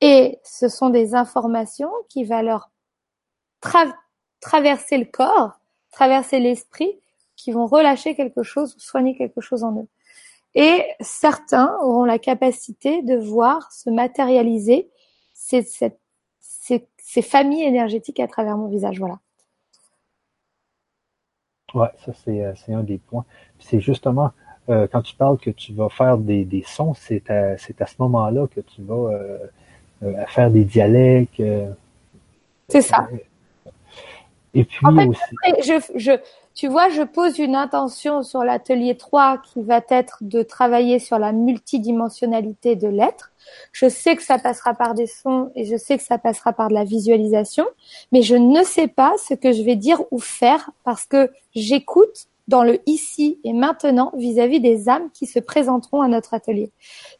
Et ce sont des informations qui vont leur tra traverser le corps, traverser l'esprit, qui vont relâcher quelque chose ou soigner quelque chose en eux. Et certains auront la capacité de voir se matérialiser ces, ces, ces, ces familles énergétiques à travers mon visage. Voilà. Ouais, ça c'est un des points. C'est justement euh, quand tu parles que tu vas faire des, des sons, c'est à, c'est à ce moment-là que tu vas euh, euh, faire des dialectes. Euh, c'est ça. Et puis en fait, aussi. Je, je, tu vois, je pose une intention sur l'atelier 3 qui va être de travailler sur la multidimensionnalité de l'être. Je sais que ça passera par des sons et je sais que ça passera par de la visualisation, mais je ne sais pas ce que je vais dire ou faire parce que j'écoute dans le ici et maintenant vis-à-vis des âmes qui se présenteront à notre atelier.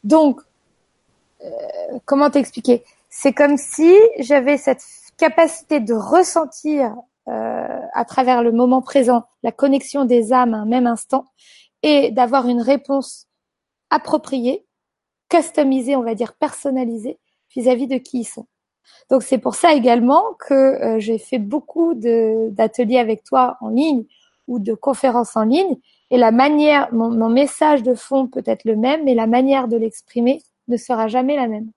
Donc, euh, comment t'expliquer? C'est comme si j'avais cette capacité de ressentir à travers le moment présent la connexion des âmes à un même instant et d'avoir une réponse appropriée, customisée, on va dire personnalisée vis-à-vis de qui ils sont. Donc c'est pour ça également que euh, j'ai fait beaucoup d'ateliers avec toi en ligne ou de conférences en ligne. Et la manière, mon, mon message de fond peut être le même, mais la manière de l'exprimer ne sera jamais la même.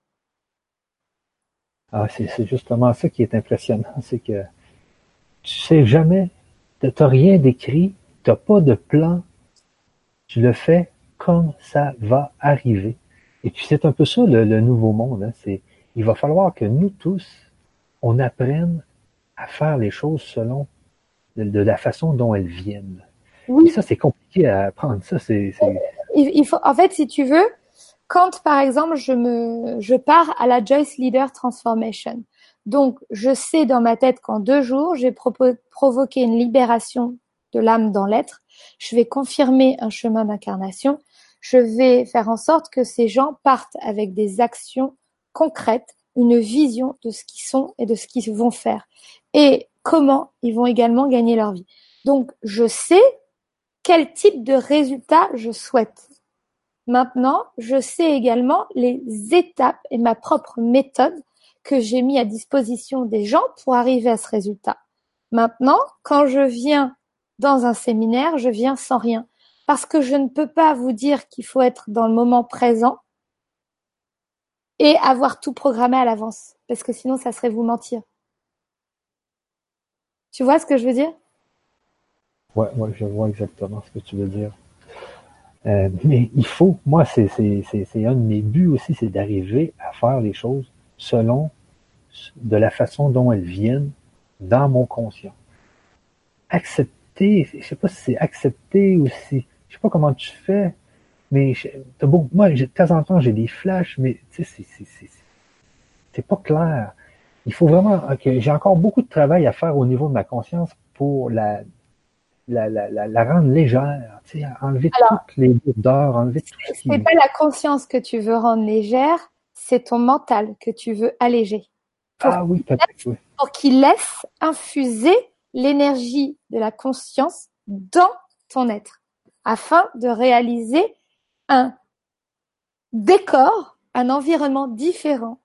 Ah, c'est justement ça qui est impressionnant, c'est que tu sais jamais, tu n'as rien d'écrit, tu n'as pas de plan, tu le fais comme ça va arriver. Et puis c'est un peu ça le, le nouveau monde. Hein, c'est, il va falloir que nous tous, on apprenne à faire les choses selon de, de la façon dont elles viennent. Oui. Et ça, c'est compliqué à apprendre. Ça, c'est. Il, il, faut, en fait, si tu veux, quand par exemple je me, je pars à la Joyce Leader Transformation, donc je sais dans ma tête qu'en deux jours, j'ai provoqué une libération de l'âme dans l'être. Je vais confirmer un chemin d'incarnation. Je vais faire en sorte que ces gens partent avec des actions concrètes, une vision de ce qu'ils sont et de ce qu'ils vont faire. Et comment ils vont également gagner leur vie. Donc, je sais quel type de résultat je souhaite. Maintenant, je sais également les étapes et ma propre méthode que j'ai mis à disposition des gens pour arriver à ce résultat. Maintenant, quand je viens dans un séminaire, je viens sans rien. Parce que je ne peux pas vous dire qu'il faut être dans le moment présent et avoir tout programmé à l'avance. Parce que sinon, ça serait vous mentir. Tu vois ce que je veux dire? Ouais, ouais, je vois exactement ce que tu veux dire. Euh, mais il faut, moi, c'est, un de mes buts aussi, c'est d'arriver à faire les choses selon de la façon dont elles viennent dans mon conscient. Accepter, je sais pas si c'est accepter ou si, je sais pas comment tu fais, mais bon, moi, de temps en temps, j'ai des flashs, mais tu sais, c'est, pas clair il faut vraiment que j'ai encore beaucoup de travail à faire au niveau de ma conscience pour la la, la, la, la rendre légère, tu sais, enlever Alors, toutes les lourdeurs, enlever tout ce qui... C'est pas la conscience que tu veux rendre légère, c'est ton mental que tu veux alléger. Pour ah oui, qu'il laisse infuser l'énergie de la conscience dans ton être, afin de réaliser un décor, un environnement différent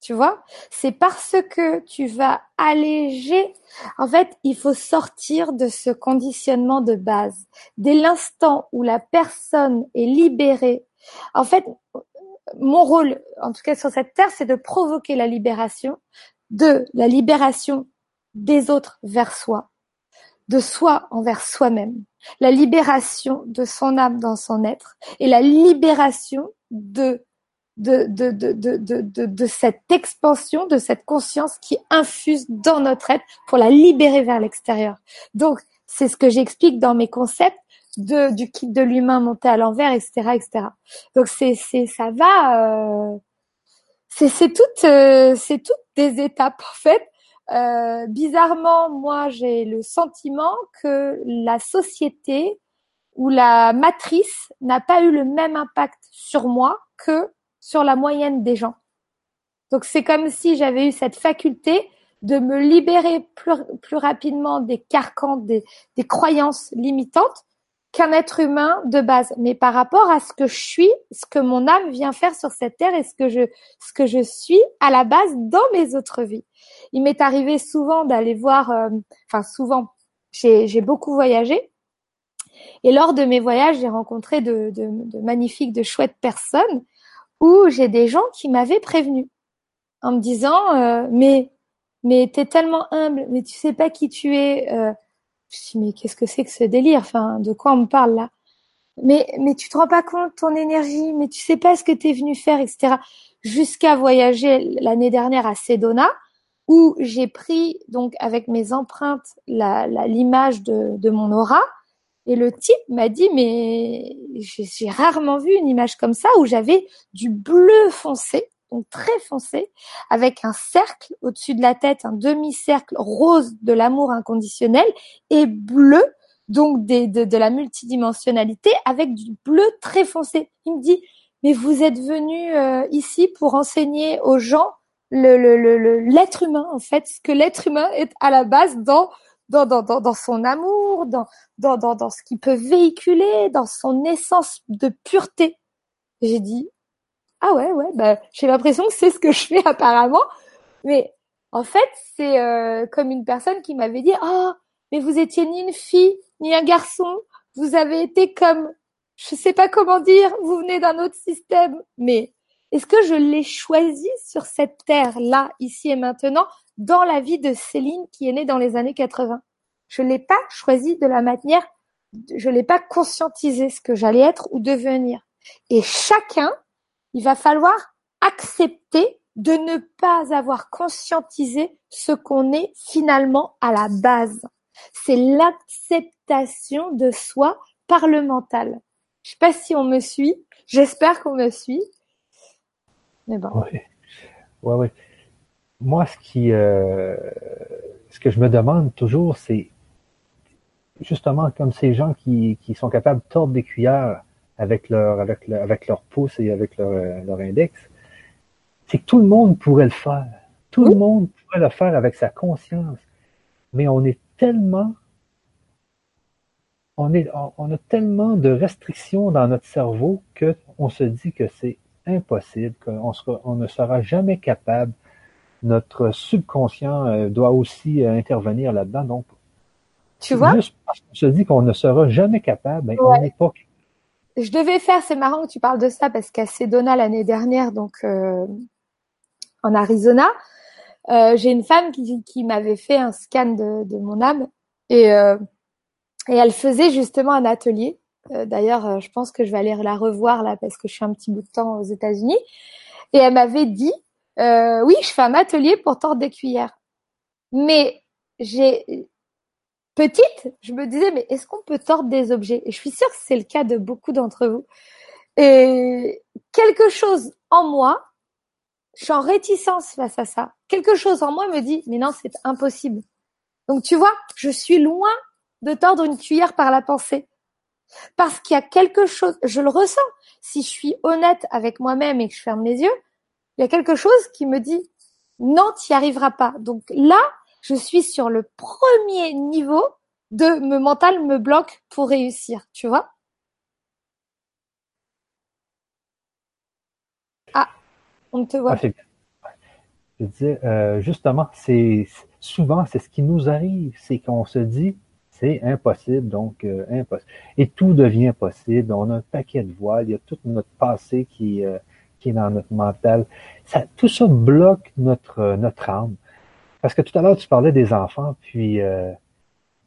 tu vois? C'est parce que tu vas alléger. En fait, il faut sortir de ce conditionnement de base. Dès l'instant où la personne est libérée En fait, mon rôle, en tout cas sur cette terre, c'est de provoquer la libération, de la libération des autres vers soi, de soi envers soi-même, la libération de son âme dans son être et la libération de de, de, de, de, cette expansion, de cette conscience qui infuse dans notre être pour la libérer vers l'extérieur. Donc, c'est ce que j'explique dans mes concepts de, du kit de l'humain monté à l'envers, etc., etc. Donc, c'est, ça va, euh, c'est, toutes, euh, c'est toutes des étapes, en fait. Euh, bizarrement, moi, j'ai le sentiment que la société ou la matrice n'a pas eu le même impact sur moi que sur la moyenne des gens. Donc c'est comme si j'avais eu cette faculté de me libérer plus, rapidement des carcans, des croyances limitantes qu'un être humain de base. Mais par rapport à ce que je suis, ce que mon âme vient faire sur cette terre et ce que je, ce que je suis à la base dans mes autres vies. Il m'est arrivé souvent d'aller voir, euh, enfin souvent, j'ai beaucoup voyagé. Et lors de mes voyages, j'ai rencontré de, de, de magnifiques, de chouettes personnes où j'ai des gens qui m'avaient prévenu en me disant euh, mais mais t'es tellement humble, mais tu sais pas qui tu es. Euh, je dis mais qu'est-ce que c'est que ce délire? Enfin, de quoi on me parle là? Mais mais tu te rends pas compte ton énergie, mais tu sais pas ce que t'es venu faire, etc. Jusqu'à voyager l'année dernière à Sedona, où j'ai pris donc avec mes empreintes l'image de, de mon aura et le type m'a dit, mais j'ai rarement vu une image comme ça où j'avais du bleu foncé, donc très foncé, avec un cercle au-dessus de la tête, un demi-cercle rose de l'amour inconditionnel et bleu, donc de, de, la multidimensionnalité avec du bleu très foncé. Il me dit, mais vous êtes venu euh, ici pour enseigner aux gens le, le, le, l'être humain, en fait, ce que l'être humain est à la base dans, dans, dans, dans son amour, dans, dans, dans, dans ce qu'il peut véhiculer, dans son essence de pureté. J'ai dit, ah ouais, ouais, bah, j'ai l'impression que c'est ce que je fais [LAUGHS] apparemment. Mais en fait, c'est euh, comme une personne qui m'avait dit, oh, mais vous étiez ni une fille, ni un garçon. Vous avez été comme, je sais pas comment dire, vous venez d'un autre système. Mais est-ce que je l'ai choisi sur cette terre-là, ici et maintenant, dans la vie de Céline qui est née dans les années 80. Je l'ai pas choisi de la manière, je l'ai pas conscientisé ce que j'allais être ou devenir. Et chacun, il va falloir accepter de ne pas avoir conscientisé ce qu'on est finalement à la base. C'est l'acceptation de soi par le mental. Je sais pas si on me suit. J'espère qu'on me suit. Mais bon. Oui. Ouais, ouais moi, ce qui, euh, ce que je me demande toujours, c'est justement comme ces gens qui, qui sont capables de tordre des cuillères avec leur, avec, leur, avec leur pouce et avec leur, leur index, c'est que tout le monde pourrait le faire. Tout le monde pourrait le faire avec sa conscience. Mais on est tellement, on est, on a tellement de restrictions dans notre cerveau que on se dit que c'est impossible, qu'on sera, on ne sera jamais capable notre subconscient euh, doit aussi euh, intervenir là-dedans. Donc, tu vois, juste parce qu'on se dit qu'on ne sera jamais capable, mais on n'est pas. Je devais faire, c'est marrant que tu parles de ça parce qu'à Sedona l'année dernière, donc euh, en Arizona, euh, j'ai une femme qui, m'avait fait un scan de, mon âme et, euh, et elle faisait justement un atelier. D'ailleurs, je pense que je vais aller la revoir là parce que je suis un petit bout de temps aux États-Unis. Et elle m'avait dit, oui, je fais un atelier pour tordre des cuillères. Mais j'ai petite, je me disais, mais est-ce qu'on peut tordre des objets? Et je suis sûre que c'est le cas de beaucoup d'entre vous. Et quelque chose en moi, je suis en réticence face à ça. Quelque chose en moi me dit, mais non, c'est impossible. Donc tu vois, je suis loin de tordre une cuillère par la pensée. Parce qu'il y a quelque chose, je le ressens. Si je suis honnête avec moi-même et que je ferme les yeux, il y a quelque chose qui me dit non, tu n'y arriveras pas. Donc là, je suis sur le premier niveau de me mental me bloque pour réussir, tu vois Ah, on te voit. Ah, je disais, euh, justement, c'est souvent c'est ce qui nous arrive, c'est qu'on se dit c'est impossible, donc euh, impossible. Et tout devient possible. On a un paquet de voiles, il y a tout notre passé qui, euh, qui est dans notre mental. Ça, tout ça bloque notre, notre âme. Parce que tout à l'heure, tu parlais des enfants, puis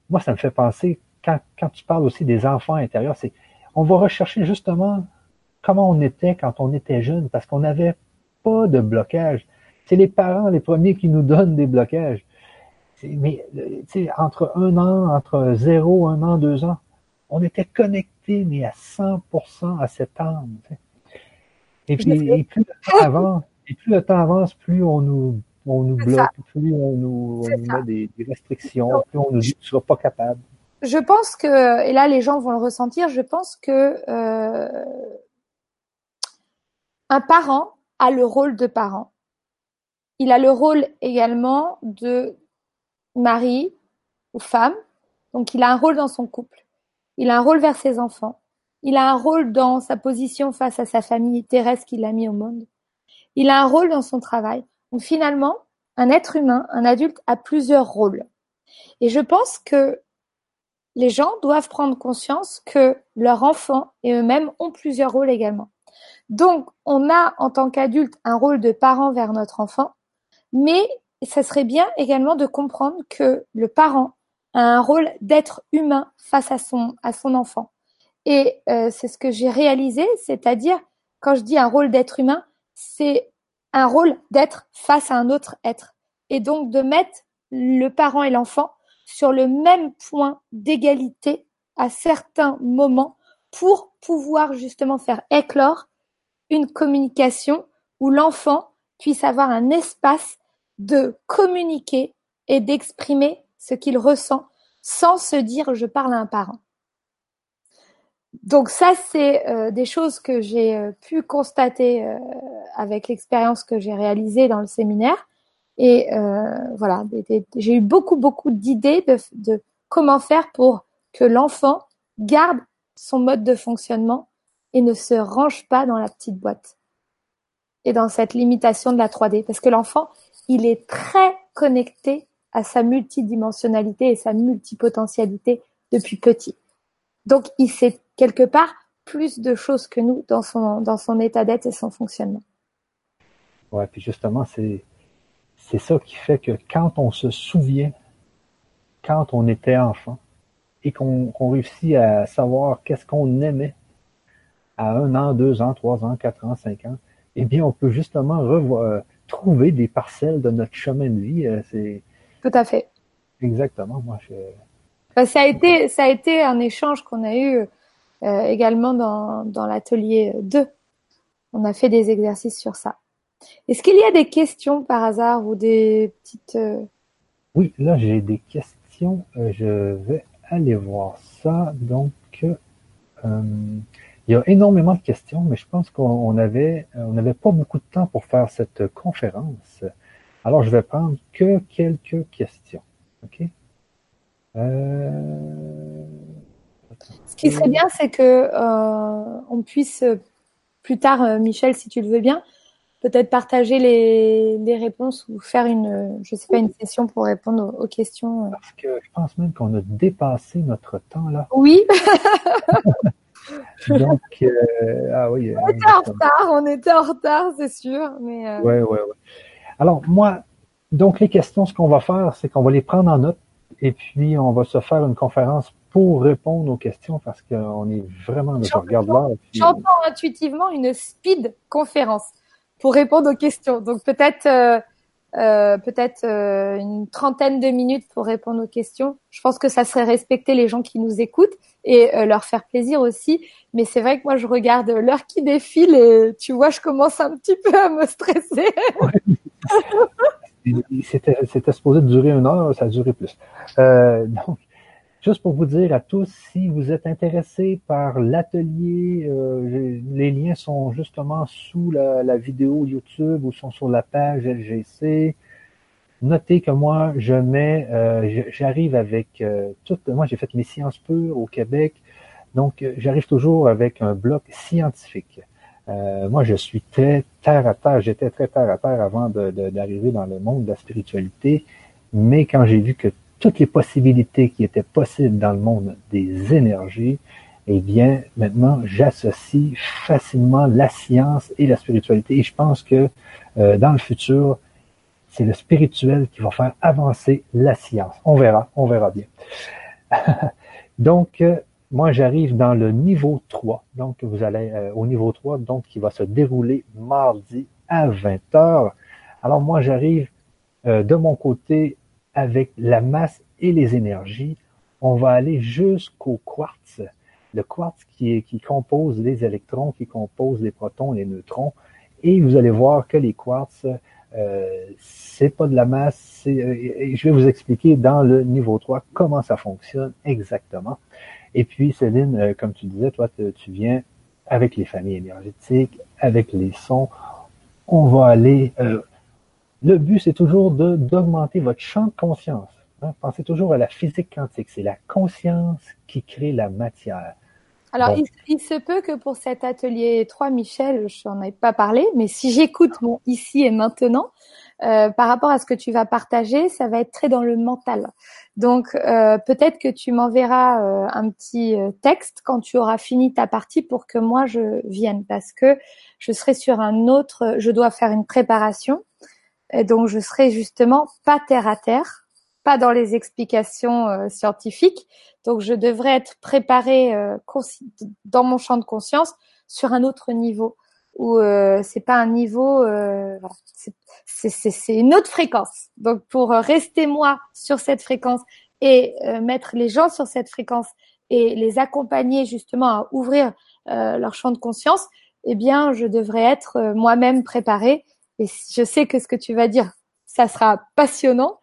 moi, ça me fait penser, quand, quand tu parles aussi des enfants intérieurs, c'est on va rechercher justement comment on était quand on était jeune, parce qu'on n'avait pas de blocage. C'est les parents les premiers qui nous donnent des blocages. Mais entre un an, entre zéro, un an, deux ans, on était connectés, mais à 100% à cette âme. Et puis, plus le temps [LAUGHS] avance, et plus le temps avance, plus on nous, on nous bloque, plus on nous, on nous met des, des, restrictions, plus on nous dit tu pas capable. Je pense que, et là les gens vont le ressentir, je pense que euh, un parent a le rôle de parent. Il a le rôle également de mari ou femme. Donc il a un rôle dans son couple. Il a un rôle vers ses enfants. Il a un rôle dans sa position face à sa famille terrestre qu'il a mis au monde. Il a un rôle dans son travail. Finalement, un être humain, un adulte, a plusieurs rôles. Et je pense que les gens doivent prendre conscience que leurs enfants et eux-mêmes ont plusieurs rôles également. Donc, on a en tant qu'adulte un rôle de parent vers notre enfant, mais ça serait bien également de comprendre que le parent a un rôle d'être humain face à son, à son enfant. Et euh, c'est ce que j'ai réalisé, c'est-à-dire, quand je dis un rôle d'être humain, c'est un rôle d'être face à un autre être. Et donc de mettre le parent et l'enfant sur le même point d'égalité à certains moments pour pouvoir justement faire éclore une communication où l'enfant puisse avoir un espace de communiquer et d'exprimer ce qu'il ressent sans se dire je parle à un parent. Donc ça, c'est euh, des choses que j'ai euh, pu constater euh, avec l'expérience que j'ai réalisée dans le séminaire. Et voilà, j'ai eu beaucoup, beaucoup d'idées de, de comment faire pour que l'enfant garde son mode de fonctionnement et ne se range pas dans la petite boîte et dans cette limitation de la 3D. Parce que l'enfant, il est très connecté à sa multidimensionnalité et sa multipotentialité depuis petit. Donc, il sait quelque part plus de choses que nous dans son, dans son état d'être et son fonctionnement. Ouais, puis justement, c'est, c'est ça qui fait que quand on se souvient, quand on était enfant, et qu'on, qu'on réussit à savoir qu'est-ce qu'on aimait à un an, deux ans, trois ans, quatre ans, cinq ans, eh bien, on peut justement revoir, trouver des parcelles de notre chemin de vie. Euh, c'est tout à fait. Exactement. Moi, je... Ben, ça a été ça a été un échange qu'on a eu euh, également dans l'atelier 2. On a fait des exercices sur ça. Est-ce qu'il y a des questions par hasard ou des petites euh, Oui, là j'ai des questions. je vais aller voir ça. Donc il y a énormément de questions, mais je pense qu'on avait, on n'avait pas beaucoup de temps pour faire cette conférence. Alors, je vais prendre que quelques questions. OK? Euh... Ce qui serait bien, c'est que euh, on puisse plus tard, euh, Michel, si tu le veux bien, peut-être partager les, les, réponses ou faire une, je sais pas, une session pour répondre aux, questions. Parce que je pense même qu'on a dépassé notre temps là. Oui. [LAUGHS] Donc, euh, ah oui. On était en retard, on était en retard, c'est sûr. Mais euh... ouais, ouais, ouais. Alors, moi, donc les questions, ce qu'on va faire, c'est qu'on va les prendre en note et puis on va se faire une conférence pour répondre aux questions parce qu'on est vraiment, je regarde là. J'entends intuitivement une speed conférence pour répondre aux questions. Donc peut-être euh, euh, peut-être euh, une trentaine de minutes pour répondre aux questions. Je pense que ça serait respecter les gens qui nous écoutent et euh, leur faire plaisir aussi. Mais c'est vrai que moi, je regarde l'heure qui défile et tu vois, je commence un petit peu à me stresser. c'était, [LAUGHS] c'était supposé durer une heure, ça a duré plus. donc, Juste pour vous dire à tous, si vous êtes intéressés par l'atelier, euh, les liens sont justement sous la, vidéo YouTube ou sont sur la page LGC. Notez que moi, je mets, euh, j'arrive avec euh, tout. Moi, j'ai fait mes sciences pures au Québec, donc j'arrive toujours avec un bloc scientifique. moi, je suis très terre à terre. J'étais très terre à terre avant d'arriver dans le monde de la spiritualité, mais quand j'ai vu que toutes les possibilités qui étaient possibles dans le monde des énergies, eh bien, maintenant, j'associe facilement la science et la spiritualité. Et je pense que euh, dans le futur, c'est le spirituel qui va faire avancer la science. On verra, on verra bien. [LAUGHS] donc, euh, moi, j'arrive dans le niveau 3. Donc, vous allez euh, au niveau 3, donc, qui va se dérouler mardi à 20h. Alors, moi, j'arrive de mon côté avec la masse et les énergies. On va aller jusqu'au quartz le quartz qui, est, qui compose les électrons, qui compose les protons, les neutrons. Et vous allez voir que les quartz, euh, c'est pas de la masse. Euh, je vais vous expliquer dans le niveau 3 comment ça fonctionne exactement. Et puis, Céline, euh, comme tu disais, toi, tu viens avec les familles énergétiques, avec les sons. On va aller. Euh, le but, c'est toujours d'augmenter votre champ de conscience. Hein. Pensez toujours à la physique quantique. C'est la conscience qui crée la matière. Alors, il, se peut que pour cet atelier 3, Michel, je n'en ai pas parlé, mais si j'écoute mon ici et maintenant, euh, par rapport à ce que tu vas partager, ça va être très dans le mental. Donc, euh, peut-être que tu m'enverras euh, un petit euh, texte quand tu auras fini ta partie pour que moi je vienne, parce que je serai sur un autre, je dois faire une préparation, donc je serai justement pas terre à terre pas dans les explications euh, scientifiques. Donc, je devrais être préparée euh, dans mon champ de conscience sur un autre niveau où euh, c'est pas un niveau, euh, c'est une autre fréquence. Donc, pour rester moi sur cette fréquence et mettre les gens sur cette fréquence et les accompagner justement à ouvrir leur champ de conscience, eh bien, je devrais être moi-même préparée. Et je sais que ce que tu vas dire, ça sera passionnant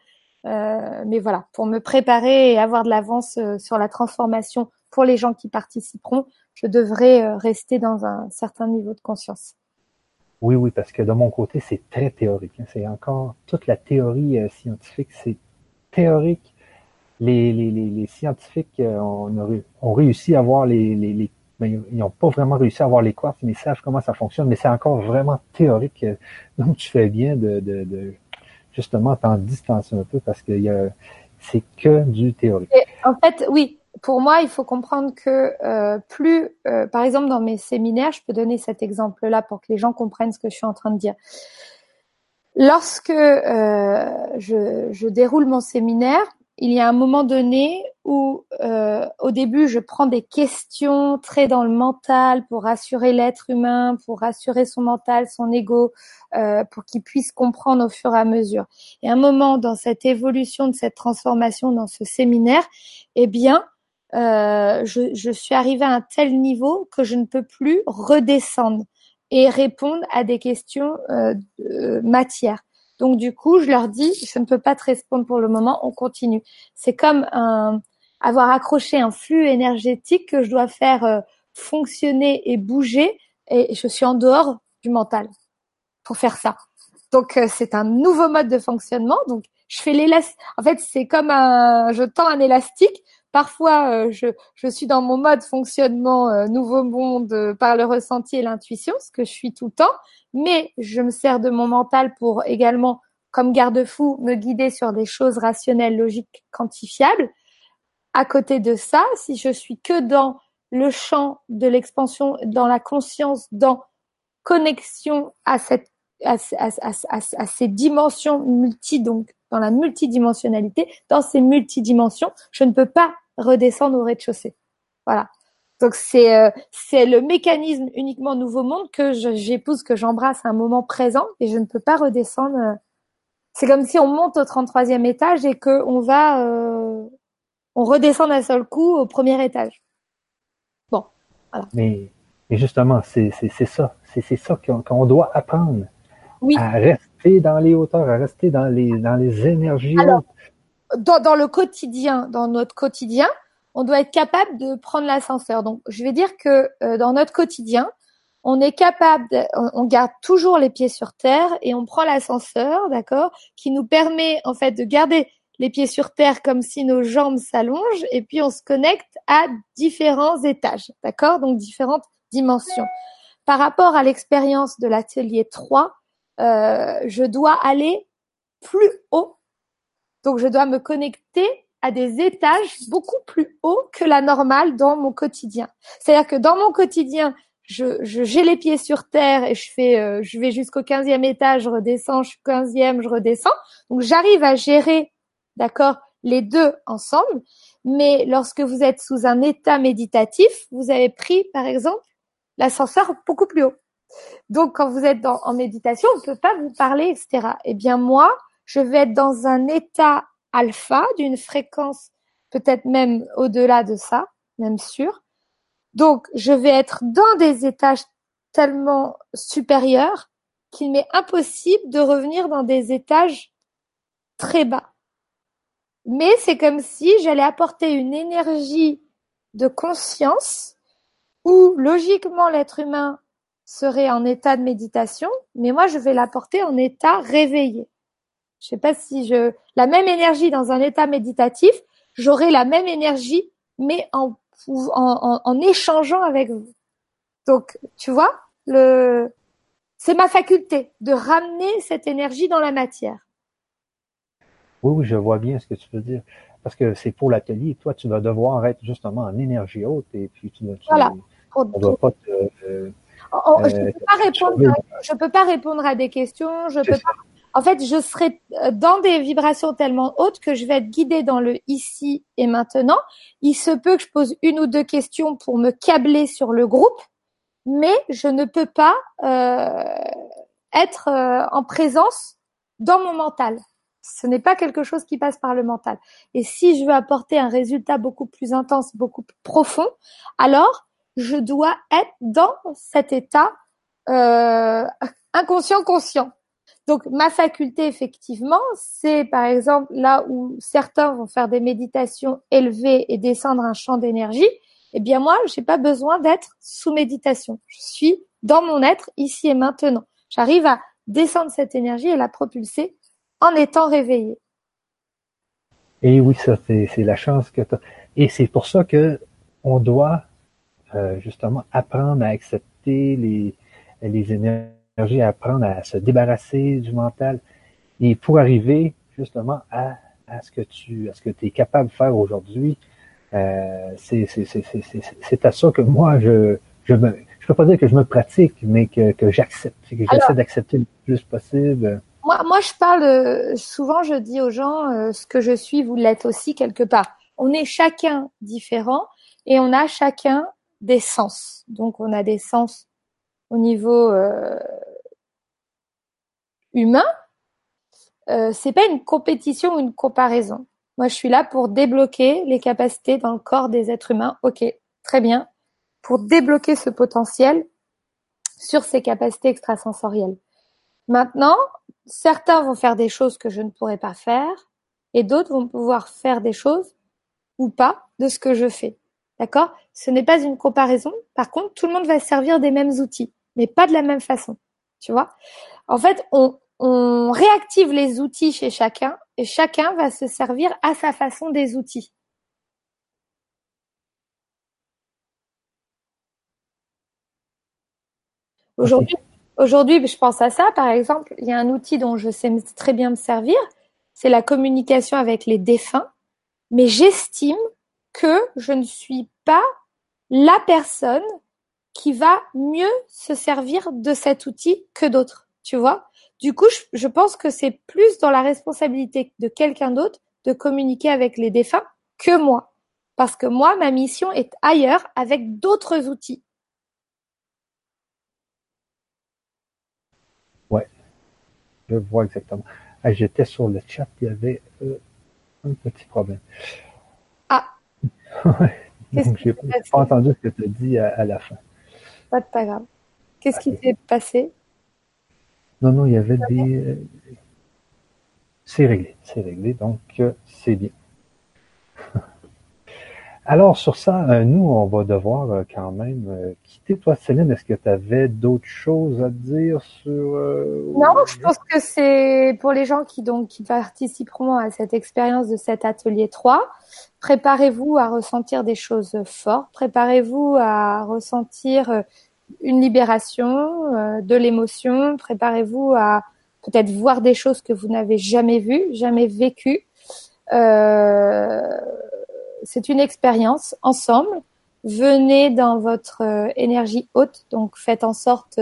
euh, mais voilà, pour me préparer et avoir de l'avance euh, sur la transformation pour les gens qui participeront, je devrais euh, rester dans un certain niveau de conscience. Oui, oui, parce que de mon côté, c'est très théorique. Hein. C'est encore toute la théorie scientifique, c'est théorique. Les, les, les, scientifiques ont, ont, réussi à voir les, les, ben, ils n'ont pas vraiment réussi à voir les quartz, mais ils savent comment ça fonctionne, mais c'est encore vraiment théorique. [LAUGHS] Donc, tu fais bien de, de, de justement t'en distancer un peu parce que c'est que du théorique. en fait, oui. Pour moi, il faut comprendre que euh, plus, euh, par exemple, dans mes séminaires, je peux donner cet exemple-là pour que les gens comprennent ce que je suis en train de dire. Lorsque euh, je, je déroule mon séminaire, il y a un moment donné où, euh, au début, je prends des questions très dans le mental pour rassurer l'être humain, pour rassurer son mental, son ego, euh, pour qu'il puisse comprendre au fur et à mesure. Et un moment dans cette évolution, de cette transformation, dans ce séminaire, eh bien, euh, je, suis arrivée à un tel niveau que je ne peux plus redescendre et répondre à des questions euh, de matière. Donc du coup, je leur dis, je ne peux pas te répondre pour le moment, on continue. C'est comme avoir accroché un flux énergétique que je dois faire euh, fonctionner et bouger, et je suis en dehors du mental pour faire ça. Donc euh, c'est un nouveau mode de fonctionnement. Donc je fais l'élastique. En fait, c'est comme un, je tends un élastique. Parfois, euh, je, je suis dans mon mode fonctionnement nouveau monde par le ressenti et l'intuition, ce que je suis tout le temps mais je me sers de mon mental pour également, comme garde-fou, me guider sur des choses rationnelles, logiques, quantifiables. À côté de ça, si je suis que dans le champ de l'expansion, dans la conscience, dans connexion à cette à, ces dimensions multi, donc dans la multidimensionnalité, dans ces multidimensions, je ne peux pas redescendre au rez-de-chaussée. Voilà. Donc c'est euh, c'est le mécanisme uniquement Nouveau Monde que j'épouse, que j'embrasse à un moment présent et je ne peux pas redescendre. Euh. C'est comme si on monte au 33e étage et que on va euh, on redescend d'un seul coup au premier étage. Bon, voilà. Mais, justement, c'est c'est ça, c'est c'est ça qu'on doit apprendre. Oui. À rester dans les hauteurs, à rester dans les dans les énergies Alors, Dans, dans le quotidien, dans notre quotidien, on doit être capable de prendre l'ascenseur. Donc, je vais dire que euh, dans notre quotidien, on est capable, on, garde toujours les pieds sur terre et on prend l'ascenseur, d'accord, qui nous permet en fait de garder les pieds sur terre comme si nos jambes s'allongent et puis on se connecte à différents étages, d'accord, donc différentes dimensions. Par rapport à l'expérience de l'atelier 3, euh, je dois aller plus haut, donc je dois me connecter à des étages beaucoup plus hauts que la normale dans mon quotidien. C'est-à-dire que dans mon quotidien, je, j'ai les pieds sur terre et je fais, euh, je vais jusqu'au 15e étage, je redescends, je suis 15e, je redescends. Donc j'arrive à gérer, d'accord, les deux ensemble. Mais lorsque vous êtes sous un état méditatif, vous avez pris, par exemple, l'ascenseur beaucoup plus haut. Donc, quand vous êtes en méditation, on ne peut pas vous parler, etc. Eh bien, moi, je vais être dans un état alpha d'une fréquence peut-être même au-delà de ça, même sûr. Donc, je vais être dans des étages tellement supérieurs qu'il m'est impossible de revenir dans des étages très bas. Mais c'est comme si j'allais apporter une énergie de conscience où logiquement l'être humain serait en état de méditation, mais moi je vais l'apporter en état réveillé. Je sais pas si je la même énergie dans un état méditatif, j'aurai la même énergie, mais en, en, en, échangeant avec vous. Donc, tu vois, le c'est ma faculté de ramener cette énergie dans la matière. Oui, oui, je vois bien ce que tu veux dire. Parce que c'est pour l'atelier. Toi, tu vas devoir être justement en énergie haute et puis tu, voilà. on ne va pas te, euh, je ne peux, pas répondre, je peux pas répondre à des questions. Je peux pas, en fait, je serai euh, dans des vibrations tellement hautes que je vais être guidée dans le ici et maintenant. Il se peut que je pose une ou deux questions pour me câbler sur le groupe, mais je ne peux pas euh, être euh, en présence dans mon mental. Ce n'est pas quelque chose qui passe par le mental. Et si je veux apporter un résultat beaucoup plus intense, beaucoup plus profond, alors je dois être dans cet état euh, inconscient-conscient. Donc ma faculté effectivement, c'est par exemple là où certains vont faire des méditations élevées et descendre un champ d'énergie, eh bien moi, j'ai pas besoin d'être sous méditation. Je suis dans mon être ici et maintenant. J'arrive à descendre cette énergie et la propulser en étant réveillé. Et oui, ça c'est la chance que tu. Et c'est pour ça que on doit euh, justement apprendre à accepter les les énergies à apprendre à se débarrasser du mental et pour arriver justement à, à ce que tu à ce que tu es capable de faire aujourd'hui. Euh, c'est à ça que moi je je me je peux pas dire que je me pratique, mais que, que j'accepte, que j'essaie d'accepter le plus possible. Moi, moi, je parle euh, souvent, je dis aux gens, euh, ce que je suis, vous l'êtes aussi quelque part. On est chacun différent et on a chacun des sens. Donc, on a des sens au niveau euh, humain, euh, c'est pas une compétition ou une comparaison. Moi, je suis là pour débloquer les capacités dans le corps des êtres humains. Ok, très bien. Pour débloquer ce potentiel sur ces capacités extrasensorielles. Maintenant, certains vont faire des choses que je ne pourrais pas faire et d'autres vont pouvoir faire des choses ou pas de ce que je fais. D'accord? Ce n'est pas une comparaison. Par contre, tout le monde va se servir des mêmes outils, mais pas de la même façon. Tu vois En fait, on, réactive les outils chez chacun et chacun va se servir à sa façon des outils. Aujourd'hui, aujourd'hui, je pense à ça. Par exemple, il y a un outil dont je sais très bien me servir, c'est la communication avec les défunts. Mais j'estime que je ne suis pas la personne qui va mieux se servir de cet outil que d'autres. Tu vois du coup, je, pense que c'est plus dans la responsabilité de quelqu'un d'autre de communiquer avec les défunts que moi. Parce que moi, ma mission est ailleurs avec d'autres outils. Ouais, je vois exactement. Ah, j'étais sur le chat, il y avait euh, un petit problème. Ah. [LAUGHS] Donc, j'ai pas entendu ce que tu as dit à, la fin. Pas de grave. Qu'est-ce qui s'est passé? Non, non, il y avait des... Euh, c'est réglé, c'est réglé, donc euh, c'est bien. [LAUGHS] Alors sur ça, euh, nous, on va devoir quand même quitter. Toi, Céline, est-ce que tu avais d'autres choses à dire sur... non, je pense que c'est pour les gens qui, donc, qui participeront à cette expérience de cet atelier 3. Préparez-vous à ressentir des choses fortes, préparez-vous à ressentir une libération euh, de l'émotion. Préparez-vous à peut-être voir des choses que vous n'avez jamais vues, jamais vécues. Euh, c'est une expérience ensemble. Venez dans votre euh, énergie haute, donc faites en sorte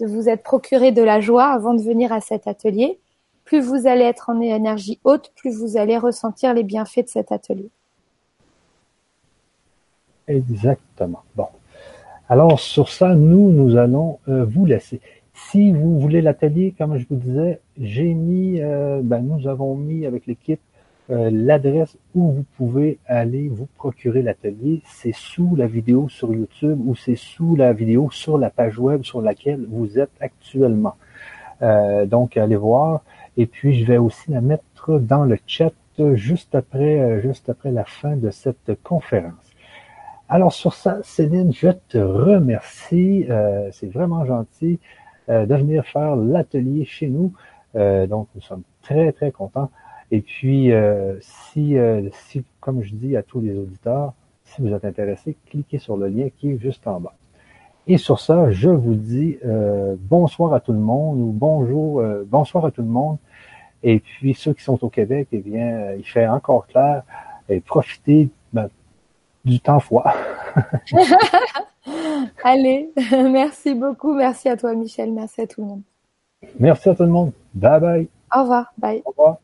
de vous être procuré de la joie avant de venir à cet atelier. Plus vous allez être en énergie haute, plus vous allez ressentir les bienfaits de cet atelier. Exactement. Bon. Alors sur ça, nous, nous allons euh, vous laisser. Si vous voulez l'atelier, comme je vous disais, j'ai mis, euh, ben, nous avons mis avec l'équipe l'adresse où vous pouvez aller vous procurer l'atelier. C'est sous la vidéo sur YouTube ou c'est sous la vidéo sur la page web sur laquelle vous êtes actuellement. donc, allez voir. Et puis, je vais aussi la mettre dans le chat juste après, juste après la fin de cette conférence. Alors sur ça, Céline, je te remercie. Euh, c'est vraiment gentil euh, de venir faire l'atelier chez nous. Euh, donc nous sommes très très contents. Et puis si, si, comme je dis à tous les auditeurs, si vous êtes intéressés, cliquez sur le lien qui est juste en bas. Et sur ça, je vous dis bonsoir à tout le monde ou bonjour, bonsoir à tout le monde. Et puis ceux qui sont au Québec, eh bien, il fait encore clair. Et profitez ben, du temps froid. [LAUGHS] Allez, [LAUGHS] merci beaucoup. Merci à toi, Michel. Merci à tout le monde. Merci à tout le monde. Bye bye. Au revoir. Bye. Au revoir.